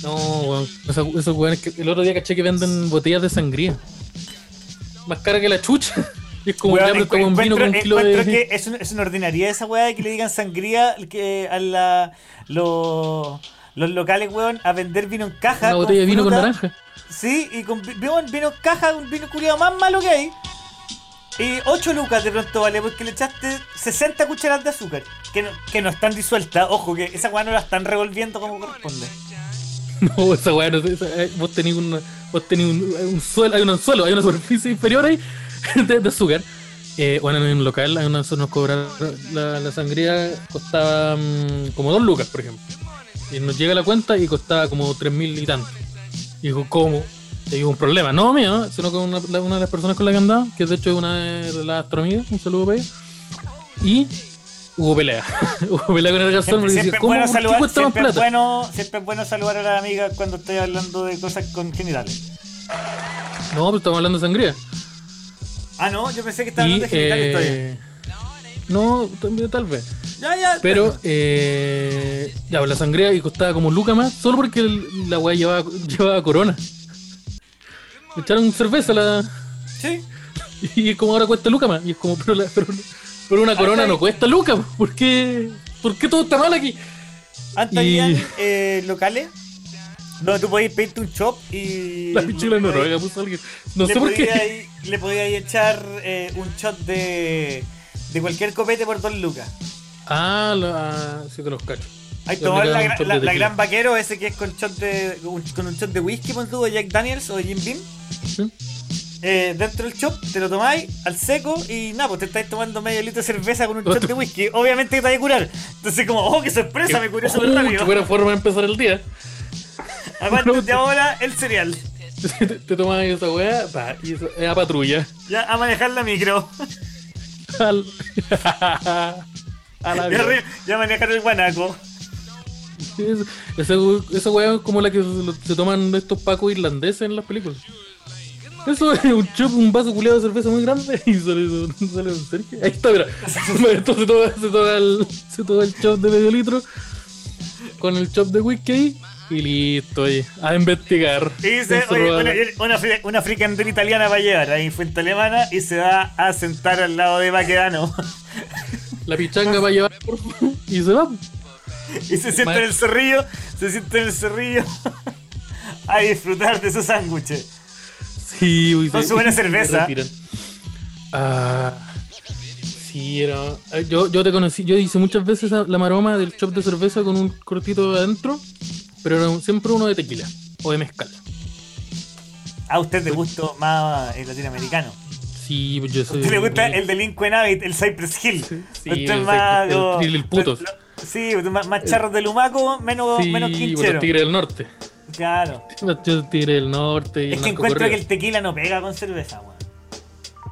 C: no weón. Esa- Esos weones que el otro día caché que venden botellas de sangría. Más cara que la chucha. Y es como
D: Weón,
C: ya, pero
D: encu-
C: como un vino con un
D: encuentro-
C: kilo
D: encuentro
C: de.
D: que es, un- es una ordinaria esa weá de que le digan sangría que a la, los, los locales, weón, a vender vino en caja.
C: Una botella de vino con naranja.
D: Sí, y con vi- vino, vino en caja, un vino culiado más malo que hay. Y 8 lucas de pronto vale, porque le echaste 60 cucharadas de azúcar. Que no, que no están disueltas. Ojo, que esa weá no la están revolviendo como corresponde.
C: No, esa weá, no, esa- eh, vos tenés, una, vos tenés un, un suelo, hay un suelo, hay una superficie inferior ahí de, de azúcar. Eh, bueno, en un local a nosotros nos cobraron la, sangría costaba mm, como 2 lucas, por ejemplo. Y nos llega la cuenta y costaba como 3 mil y tanto. Y digo, ¿cómo? Y un problema, no mío, sino con una de las personas con la que andaba, que de hecho es una de las astroamigas, un saludo para ella. Y hubo pelea. hubo pelea con el gasol,
D: Siempre, siempre es
C: ¿cómo?
D: bueno
C: ¿Por qué
D: saludar, siempre, es
C: plata?
D: bueno, siempre es bueno saludar a la amiga cuando estoy hablando de cosas con genitales.
C: No, pero estamos hablando de sangría.
D: Ah, no, yo pensé que estaba
C: Y,
D: hablando de genitales todavía.
C: eh, no, también tal vez.
D: Ya, ya.
C: Pero, eh, ya, pues, la sangría y costaba como Luca más, solo porque el- la weá llevaba, llevaba corona. Le echaron cerveza a la.
D: Sí.
C: Y como ahora cuesta Luca más. Y es como, pero, la- pero, pero una corona no cuesta Luca. ¿Por qué, ¿Por qué todo está mal aquí?
D: Antes
C: Y-
D: habían eh, locales donde tú podías pedirte un chop y.
C: La pichula
D: podías-
C: noruega puso alguien. No sé por qué.
D: Le podías echar eh, un shot de. de cualquier copete por dos lucas.
C: Ah, la, sí te los cacho. Yo
D: tomar la, la- la gran vaquero, ese que es con shot de. con, con un shot de whisky, pon tú, de Jack Daniels o de Jim Beam.
C: ¿Sí?
D: Eh, dentro del shop, te lo tomáis al seco y nada, pues te estáis tomando medio litro de cerveza con un shot de whisky. Obviamente que te vas a curar. Entonces, como, oh, qué sorpresa, me curé súper
C: Uh,
D: rápido.
C: qué buena forma de empezar el día.
D: Aguántate ahora el cereal.
C: te, te tomas esa weá pa, y eso, es a patrulla.
D: Ya a manejar la micro.
C: Al- a la
D: Ya, ya a manejar el guanaco.
C: Es- Esa, esa weá es como la que se, se toman estos pacos irlandeses en las películas. Eso es un chop, un vaso culiado de cerveza muy grande y sale, sale un Sergio. Ahí está, mira. Entonces se toma, se toma el, se toma el chop de medio litro con el chop de whisky Y listo, oye, a investigar.
D: Y dice,
C: Eso
D: oye,
C: va-
D: una, una, una fricandela italiana va a llevar ahí fuente alemana y se va a sentar al lado de Baquedano.
C: La pichanga va a llevar y se va.
D: y se sienta en el cerrillo, se sienta en el cerrillo a disfrutar de su sándwich.
C: Sí, uy,
D: Con
C: sí.
D: su buena cerveza.
C: Ah, sí, era. ah, Yo, yo te conocí, yo hice muchas veces la maroma del shop de cerveza con un cortito adentro, pero era un- siempre uno de tequila o de mezcal.
D: A usted le gustó más el latinoamericano.
C: Sí, pues yo
D: A
C: soy.
D: usted le gusta el Delinquent Habit, el Cypress Hill.
C: Sí,
D: Usted
C: el
D: más
C: el el putos.
D: Sí, más, más charros de Lumaco, menos,
C: Sí,
D: menos
C: por
D: quinchero.
C: los tigres del norte.
D: Claro.
C: Los tigres del norte y
D: Es que encuentro que el tequila no pega con cerveza, weón.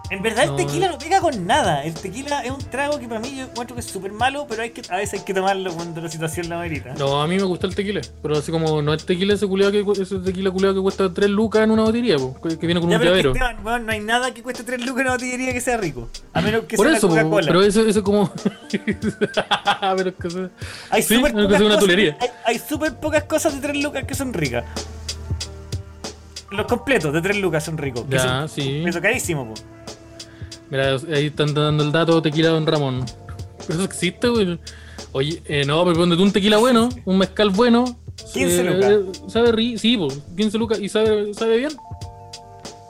D: En verdad el tequila no pega con nada. El tequila es un trago que para mí yo encuentro que es súper malo, pero hay que, a veces hay que tomarlo cuando la situación lo amerita.
C: No, a mí me gusta el tequila, pero así como no es tequila ese culiado que ese tequila culiado que cuesta 3 lucas en una botillería, po, que, que viene con
D: Ya,
C: un
D: pero es que,
C: llavero.
D: Esteban, weón, no hay nada que cueste 3 lucas en una botillería que sea rico. A menos que
C: Por
D: sea
C: eso,
D: la Coca-Cola.
C: pero eso, eso como. pero es que eso-
D: Hay
C: sí,
D: súper
C: es que
D: pocas,
C: es una
D: cosas- hay, hay súper pocas cosas de 3 lucas que son ricas. Los completos de 3 lucas son ricos. que
C: Ya,
D: son-
C: sí.
D: Eso carísimo, po.
C: Mira, ahí están dando el dato tequila Don Ramón. Pero eso existe, güey. Oye, eh, no, pero ponte tú un tequila bueno, un mezcal bueno.
D: 15
C: eh,
D: lucas.
C: Sabe ri sí, po, 15 lucas y sabe, sabe bien.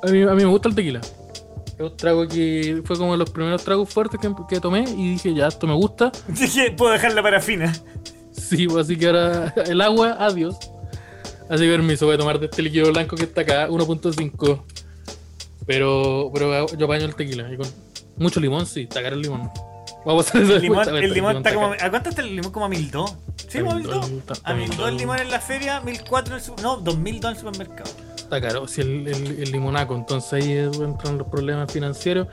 C: A mí, a mí me gusta el tequila. Es un trago que fue como de los primeros tragos fuertes que, que tomé y dije, ya, esto me gusta.
D: Dije, puedo dejar la parafina.
C: Sí, pues así que ahora el agua, adiós. Así que permiso, voy a tomar de este líquido blanco que está acá, 1.5. Pero, pero yo baño el tequila. Y con mucho limón, sí, está caro el limón. Vamos a
D: El limón, el limón está como. ¿A cuánto está el limón? Como a 1002. Sí,
C: A
D: como a
C: 1002,
D: 1002.
C: está-
D: A
C: está
D: 1002 el
C: 1002.
D: limón en la feria, 1004 en el super- No, 2002 en el supermercado.
C: Está caro, sí, el, el, el limonaco. Entonces ahí entran los problemas financieros.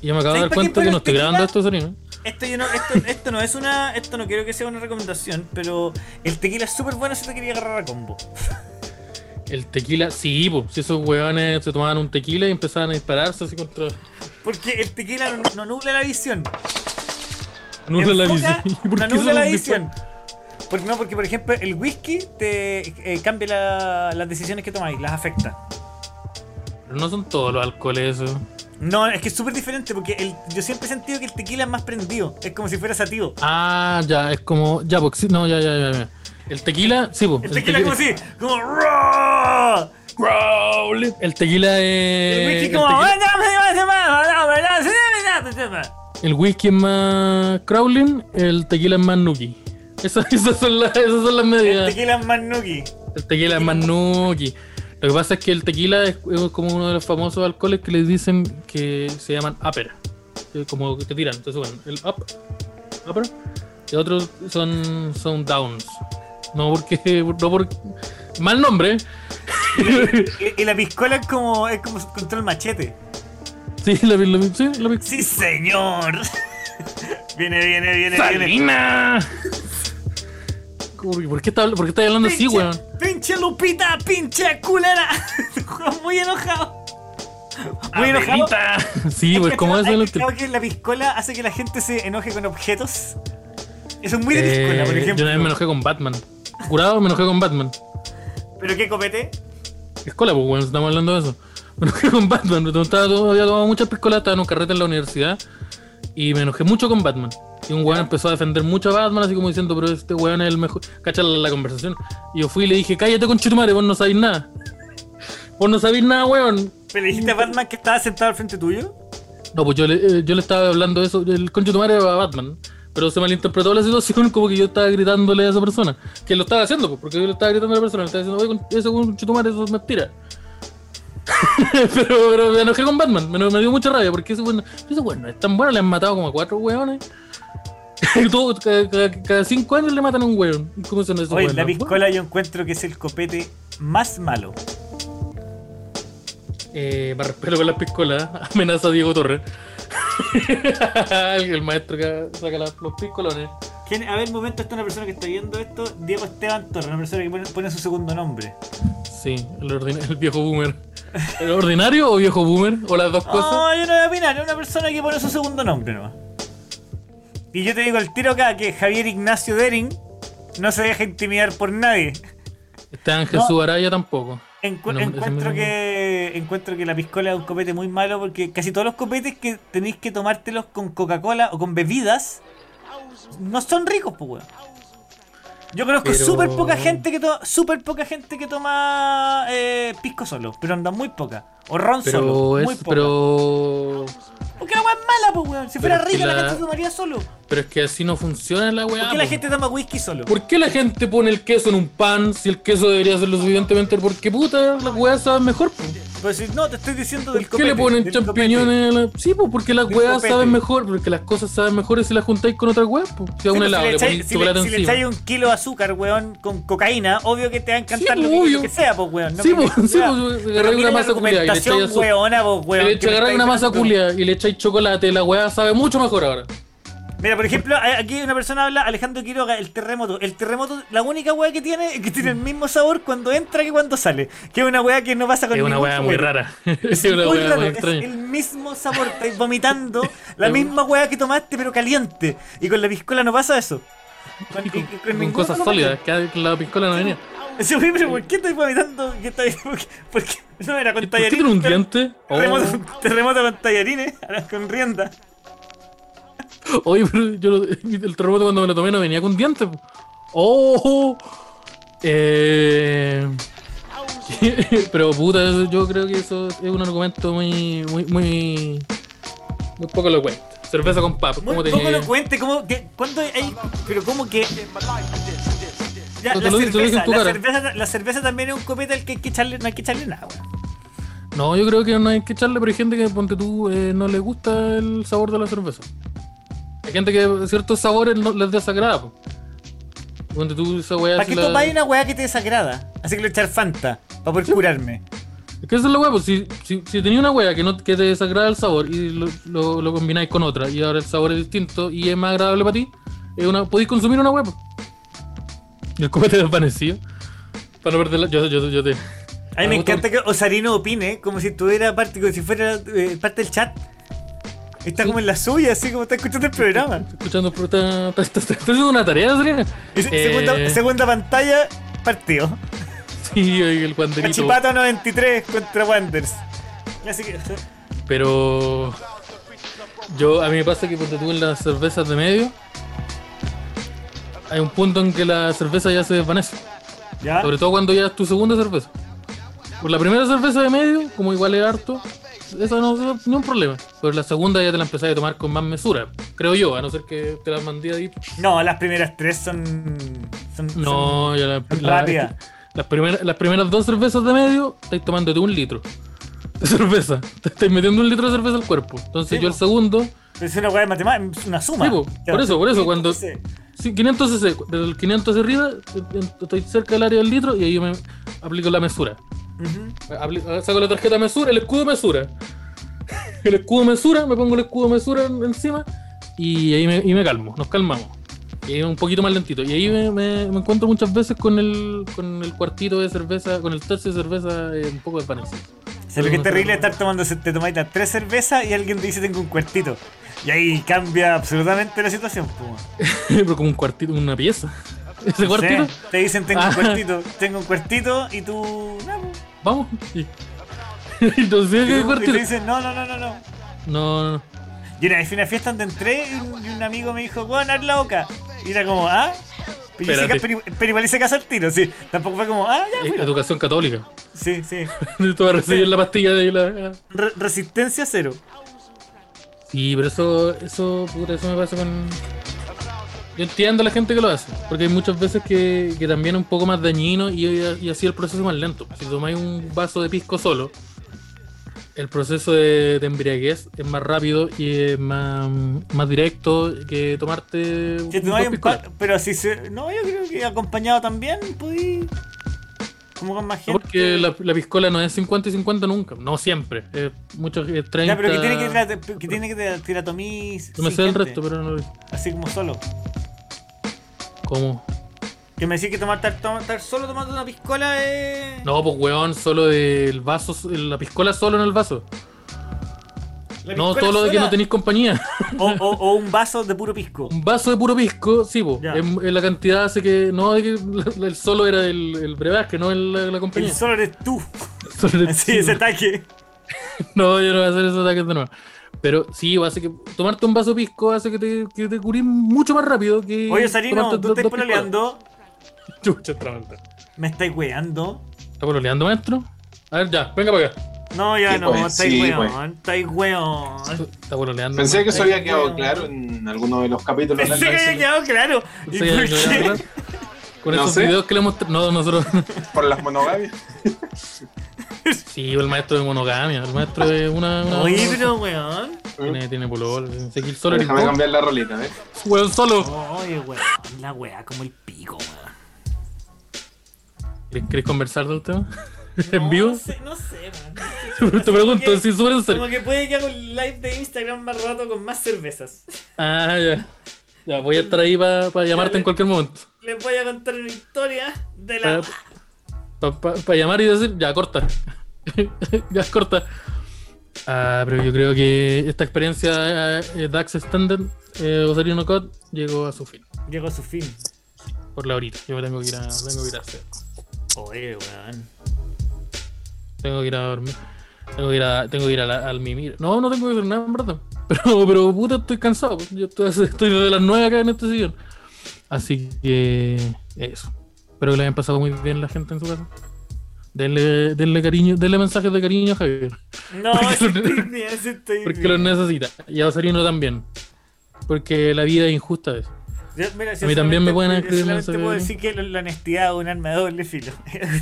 C: Y yo me acabo de
D: ¿Sabes
C: dar cuenta que no estoy grabando esto, Sorino.
D: Esto, yo no, esto, esto no es una. Esto no quiero que sea una recomendación, pero el tequila es súper bueno si te quería agarrar a combo.
C: El tequila, sí, pues, si esos huevones se tomaban un tequila y empezaban a dispararse así contra.
D: Porque el tequila no, no nubla la visión.
C: Nubla la visión. ¿Y por
D: No nubla la visión. Porque, no, porque por ejemplo el whisky te eh, cambia la- las decisiones que tomáis, las afecta.
C: Pero no son todos los alcoholes eso.
D: No, es que es súper diferente porque el, yo siempre he sentido que el tequila es más prendido. Es como si fuera sativo.
C: Ah, ya, es como. Ya, sí, no, ya, ya, ya. ya. El tequila, sí, pues.
D: El tequila como así, como "Raw".
C: El tequila es.
D: El whisky
C: el
D: como
C: tequila- El whisky es más crawling, el tequila es más nuki. Esas, esas, son, las, esas son las
D: El
C: medidas.
D: tequila es más nuki.
C: El tequila es más nuki. Lo que pasa es que el tequila es, como uno de los famosos alcoholes que les dicen que se llaman upper. Como que te tiran, te suben. El up, upper. Y otros son, son downs. No porque. No por, mal nombre.
D: Y, y la piscola es como, es como contra el machete.
C: Sí, la, la, sí, la,
D: Sí, señor. viene, viene, viene, viene.
C: ¡Salina! ¿Por qué estás por qué estás hablando así, weón?
D: Pinche Lupita, pinche culera. Muy enojado. Muy enojado.
C: Abuelita. Sí, pues como eso
D: es
C: es
D: el
C: el
D: que la piscola hace que la gente se enoje con objetos. Eso es muy de
C: Eh,
D: piscola, por
C: Yo
D: ejemplo.
C: una vez me enojé con Batman. Curado me enojé con Batman.
D: ¿Pero qué copete?
C: Escola, pues, weón, estamos hablando de eso. Me enojé con Batman. me Estaba, había tomado muchas piscolas, estaba en un carrete en la universidad. Y me enojé mucho con Batman. Y un weón empezó a defender mucho a Batman, así como diciendo, pero este weón es el mejor. Cacha la, la conversación. Y yo fui y le dije, cállate con chitumare, vos no sabéis nada. Vos no sabéis nada, weón.
D: ¿Pero le dijiste a Batman que estaba sentado al frente tuyo?
C: No, pues yo le, eh, yo le estaba hablando de eso, el concho de tu madre a Batman. Pero se malinterpretó la situación como que yo estaba gritándole a esa persona. Que lo estaba haciendo, pues, porque yo le estaba gritando a la persona. Le estaba diciendo, oye, con- ese tu madre, eso es mentira. pero, pero me enojé con Batman. Me, me dio mucha rabia porque ese weón, ese weón no es tan bueno. Le han matado como a cuatro weones. Todo- cada, cada- cada cinco años le matan a un weón. ¿Cómo se
D: Oye,
C: weón?
D: la piscola yo encuentro que es el copete más malo.
C: Eh, me respeto con las piscolas. Amenaza a Diego Torres. el maestro que saca los piscolones.
D: ¿Quién- a ver, un momento, esta es una persona que está viendo esto. Diego Esteban Torres, una persona que pone, pone su segundo nombre.
C: Sí, el, el viejo boomer. ¿El ordinario o viejo boomer? ¿O las dos cosas?
D: No, yo no voy a opinar, es una persona que pone su segundo nombre nomás. Y yo te digo al tiro acá que Javier Ignacio Dering no se deja intimidar por nadie.
C: Este Ángel
D: No.
C: Tampoco.
D: Encu-
C: No, ese
D: encuentro que encuentro que la piscola es un copete muy malo porque casi todos los copetes que tenéis que tomártelos con Coca-Cola o con bebidas no son ricos, pues weón. Yo conozco
C: Pero-
D: súper poca gente que toma, súper poca gente que toma eh, pisco solo, pero anda muy poca. O ron
C: Pero
D: solo, muy poca.
C: pero.
D: Porque la weá es mala, pues weón. Si fuera
C: Pero
D: rica la...
C: la-
D: gente tomaría solo.
C: Pero es que así no funciona la weá.
D: ¿Por qué la gente toma whisky solo?
C: ¿Por qué la gente pone el queso en un pan si el queso debería ser lo suficientemente? Porque puta, las weas saben mejor. po.
D: Pues si no, te estoy diciendo
C: ¿Por
D: del
C: qué
D: copete.
C: le ponen champiñones? a la- Sí, pues porque las weas saben mejor, porque las cosas saben mejores si las juntáis con otras weas. Pues. Si a un helado
D: si
C: le
D: echáis- si
C: chocolate
D: le, si le
C: encima.
D: echáis un kilo de azúcar, weón, con cocaína, obvio que te va a encantar
C: Sí,
D: lo, que,
C: obvio.
D: lo que sea, pues, weón. No
C: Sí, pues, sí, pues,
D: Pero mira
C: una masa culiada y le echáis azúcar. le una masa culia y le echáis chocolate, la wea sabe mucho mejor ahora.
D: Mira, por ejemplo, a- aquí una persona habla, Alejandro Quiroga, el terremoto. El terremoto, la única weá que tiene es que tiene el mismo sabor cuando entra que cuando sale. Que es una weá que no pasa con
C: Es una wea muy rara.
D: Es
C: Es una
D: muy
C: wea
D: raro,
C: muy
D: es
C: extraña.
D: el mismo sabor, estáis vomitando la misma weá que tomaste pero caliente. Y con la piscola no pasa eso. Con, y- y con
C: Con
D: ninguno
C: cosas sólidas, que la piscola no venía.
D: Sí, pero ¿por qué estoy vomitando? ¿Qué por qué- por qué? No era con
C: ¿Por qué
D: tallarines.
C: tiene un diente? Oh.
D: Terremoto, terremoto con tallarines, ahora con rienda.
C: Oye, pero yo lo- el terremoto cuando me lo tomé no venía con dientes. Oh, eh, pero puta, yo creo que eso es un argumento muy, muy, muy, muy poco elocuente. Cerveza con papa,
D: Muy
C: ¿cómo te
D: poco lo cuente, ¿cómo que, ¿cuándo hay? Pero ¿cómo que? Ya, la,
C: lo
D: cerveza, la, cerveza, la cerveza también es un copete al que hay que echarle, no hay que echarle nada, weón.
C: No, yo creo que no hay que echarle, pero hay gente que, ponte tú, eh, no le gusta el sabor de la cerveza. Hay gente que ciertos sabores no les desagrada. po. Ponte tú esa weá.
D: ¿Para qué
C: la-
D: tomáis una weá que te desagrada? Así que le echar Fanta, para poder curarme.
C: Es que esa es la weá, pues si, si, si tenía una weá que, no, que te desagrada el sabor y lo, lo, lo combináis con otra y ahora el sabor es distinto y es más agradable para ti, es una, podéis consumir una weá. pues. El copete desvanecido. Para no perder la. Yo, yo, yo te.
D: A mí me
C: gusta-
D: encanta que Osarino opine como si estuviera parte, como si fuera eh, parte del chat. Está como en la suya, así como está escuchando el programa.
C: Escuchando, está, está, está- está haciendo una tarea.
D: Y se- segunda, segunda pantalla, partido.
C: Sí, el guanderito.
D: Cachipato 93 contra Wanderers. Clásico.
C: Pero yo a mí me pasa que cuando tú en las cervezas de medio hay un punto en que la cerveza ya se desvanece.
D: ¿Ya?
C: Sobre todo cuando ya es tu segunda cerveza. Por la primera cerveza de medio, como igual es harto, esa no es ni un problema. Pero la segunda ya te la empezás a tomar con más mesura, creo yo, a no ser que te la mandé ahí.
D: No, las primeras tres son. son
C: No,
D: son-
C: ya la,
D: son
C: la-
D: rápidas.
C: las, primeras, las primeras dos cervezas de medio, estáis tomándote un litro de cerveza. Te estáis metiendo un litro de cerveza al cuerpo. Entonces
D: Sí,
C: yo el segundo
D: Pero es una weá de matemáticas, es una suma.
C: Sí, po, por eso, por eso, cuando.
D: Sí.
C: Sí, 500 cc, desde el 500 hacia arriba, estoy cerca del área del litro y ahí yo me aplico la mesura.
D: Ujú.
C: Apli- eh, saco la tarjeta mesura, el escudo mesura. El escudo mesura, me pongo el escudo mesura en- encima y ahí me, y me calmo, nos calmamos. Y ahí un poquito más lentito. Y ahí me, me- me encuentro muchas veces con el, con el cuartito de cerveza, con el tercio de cerveza eh, un poco desvanecido.
D: O sea, lo que es terrible es estar tomando, te tomáis las tres cervezas y alguien te dice tengo un cuartito. Y ahí cambia absolutamente la situación.
C: Pero como un cuartito, una pieza. Ese cuartito.
D: Sí, te dicen tengo
C: Ah.
D: un cuartito, tengo un cuartito y tú. No.
C: Vamos. Y, entonces, ¿qué
D: y
C: cuartito?
D: te dicen no, no, no, no, no.
C: No, no, no.
D: Y una vez fui a una fiesta donde entré y un, y un amigo me dijo, bueno, haz la boca. Y era como, ah. Pero,
C: Espérate.
D: pero- pero igual hice caso al tiro, sí. Tampoco fue como, ah, ya, fui.
C: Educación católica.
D: Sí, sí.
C: Tú vas a recibir la pastilla de la.
D: Re- resistencia cero.
C: Sí, pero eso, eso, puta, eso me pasa con. Yo entiendo a la gente que lo hace, porque hay muchas veces que, que también es un poco más dañino y, y así el proceso es más lento. Si tomáis un vaso de pisco solo, el proceso de, de embriaguez es más rápido y es más, más directo que tomarte
D: Si
C: un
D: un
C: piscolas.
D: pa- pero si se. No, yo creo que acompañado también podí. Como con más
C: No, porque la, la piscola no es 50 y 50 nunca, no siempre. Es mucho, es 30.
D: Ya, pero que tiene que, tra- que tiene que tra- tiratomí.
C: No me sé el resto, pero no lo
D: Así como solo.
C: ¿Cómo?
D: Que me decís que tomar, estar, tomar- solo tomando una piscola es.
C: No, pues weón, solo del vaso, la piscola solo en el vaso. No, todo lo de que no tenéis compañía.
D: O, o- o un vaso de puro pisco.
C: Un vaso de puro pisco, sí, po. En, en la cantidad hace que. No, de que el solo era el, el brebaje, no el, la, la compañía.
D: El solo eres tú.
C: Solo era-
D: Así, ese ataque.
C: No, yo no voy a hacer esos ataques de nuevo. Pero sí, hace que tomarte un vaso de pisco hace que te, que te curís mucho más rápido que.
D: Oye, Sarino, tú estás pololeando.
C: Chucha.
D: Me estáis weando.
C: ¿Está pololeando, maestro? A ver, ya, venga para acá.
D: No, ya no,
E: pues,
D: estáis
E: sí,
D: weón.
E: pues.
D: Estáis weón.
C: Está pololeando.
E: Pensé que eso había quedado
D: weón.
E: claro en alguno de los capítulos
D: Pensé que había quedado claro. ¿Y por qué?
C: Con
E: No
C: esos
E: sé.
C: videos que le mostré. No, nosotros.
E: por las monogamias.
C: sí, el maestro de monogamia. El maestro de una. una
D: Oye,
C: una-
D: pero weón.
C: Tiene, tiene que el solo
E: Déjame cambiar la rolita, ¿eh?
C: Weón, solo.
D: Oye, weón. La weá como el pico, weón.
C: ¿Querés- ¿Querés conversar del tema? ¿En vivo?
D: No sé, no sé, man.
C: Te pregunto, súper en serio.
D: Como que puede que haga un live de Instagram más rato con más cervezas.
C: Ah, ya. Ya, voy a estar ahí para llamarte en cualquier momento.
D: Les voy a contar una historia de la.
C: Para llamar y decir, ya, corta. ya, corta. Ah, pero yo creo que esta experiencia eh, DAX Standard, eh, Osarino Cod, llegó a su fin.
D: Llegó a su fin.
C: Por la horita. Yo me tengo que ir a, tengo que ir a hacer.
D: Oye, weón.
C: Tengo que ir a dormir. Tengo que ir, a, tengo que ir a la- al mimir. No, no tengo que hacer nada, en verdad. Pero, pero puta, estoy cansado. Yo estoy, estoy desde las 9 acá en este sillón. Así que eso. Espero que le hayan pasado muy bien la gente en su casa. Denle, denle cariño, denle mensajes de cariño a Javier.
D: No,
C: Porque lo-
D: estoy bien, estoy
C: Porque
D: bien.
C: los necesita. Y a Osarino también. Porque la vida es injusta.
D: Yo- mira, si
C: A mí también me pueden
D: yo
C: escribir
D: solamente
C: mensajes.
D: puedo decir que la, la honestidad es un arma de doble filo.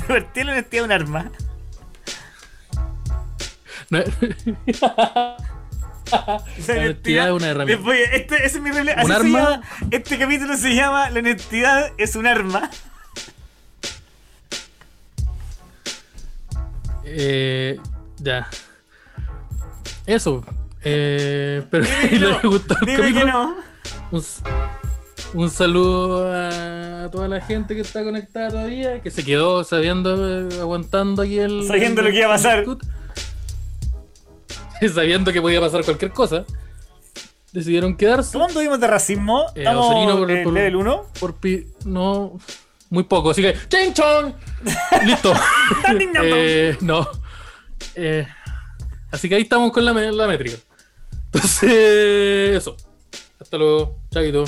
D: Convertir la honestidad en un arma.
C: No-
D: Esa
C: La honestidad es una herramienta.
D: Este, ese es mi rele- así
C: ¿Un arma?
D: llama- este capítulo se llama La honestidad es un arma.
C: Eh, ya. Eso. Eh, pero
D: Dime que
C: ¿les
D: no.
C: gustó el
D: Dime que no.
C: Un saludo a toda la gente que está conectada todavía, que se quedó sabiendo, eh, aguantando aquí el.
D: Sabiendo lo que iba a pasar.
C: Sabiendo que podía pasar cualquier cosa. Decidieron quedarse.
D: ¿Cómo anduvimos de racismo?
C: Eh,
D: ¿Estamos
C: por-
D: en
C: por-
D: level 1?
C: Por pi- no. Muy poco, así que. ¡Ching chong! Listo. Eh, no. Eh, así que ahí estamos con la, la métrica. Entonces, eso. Hasta luego. Chaito.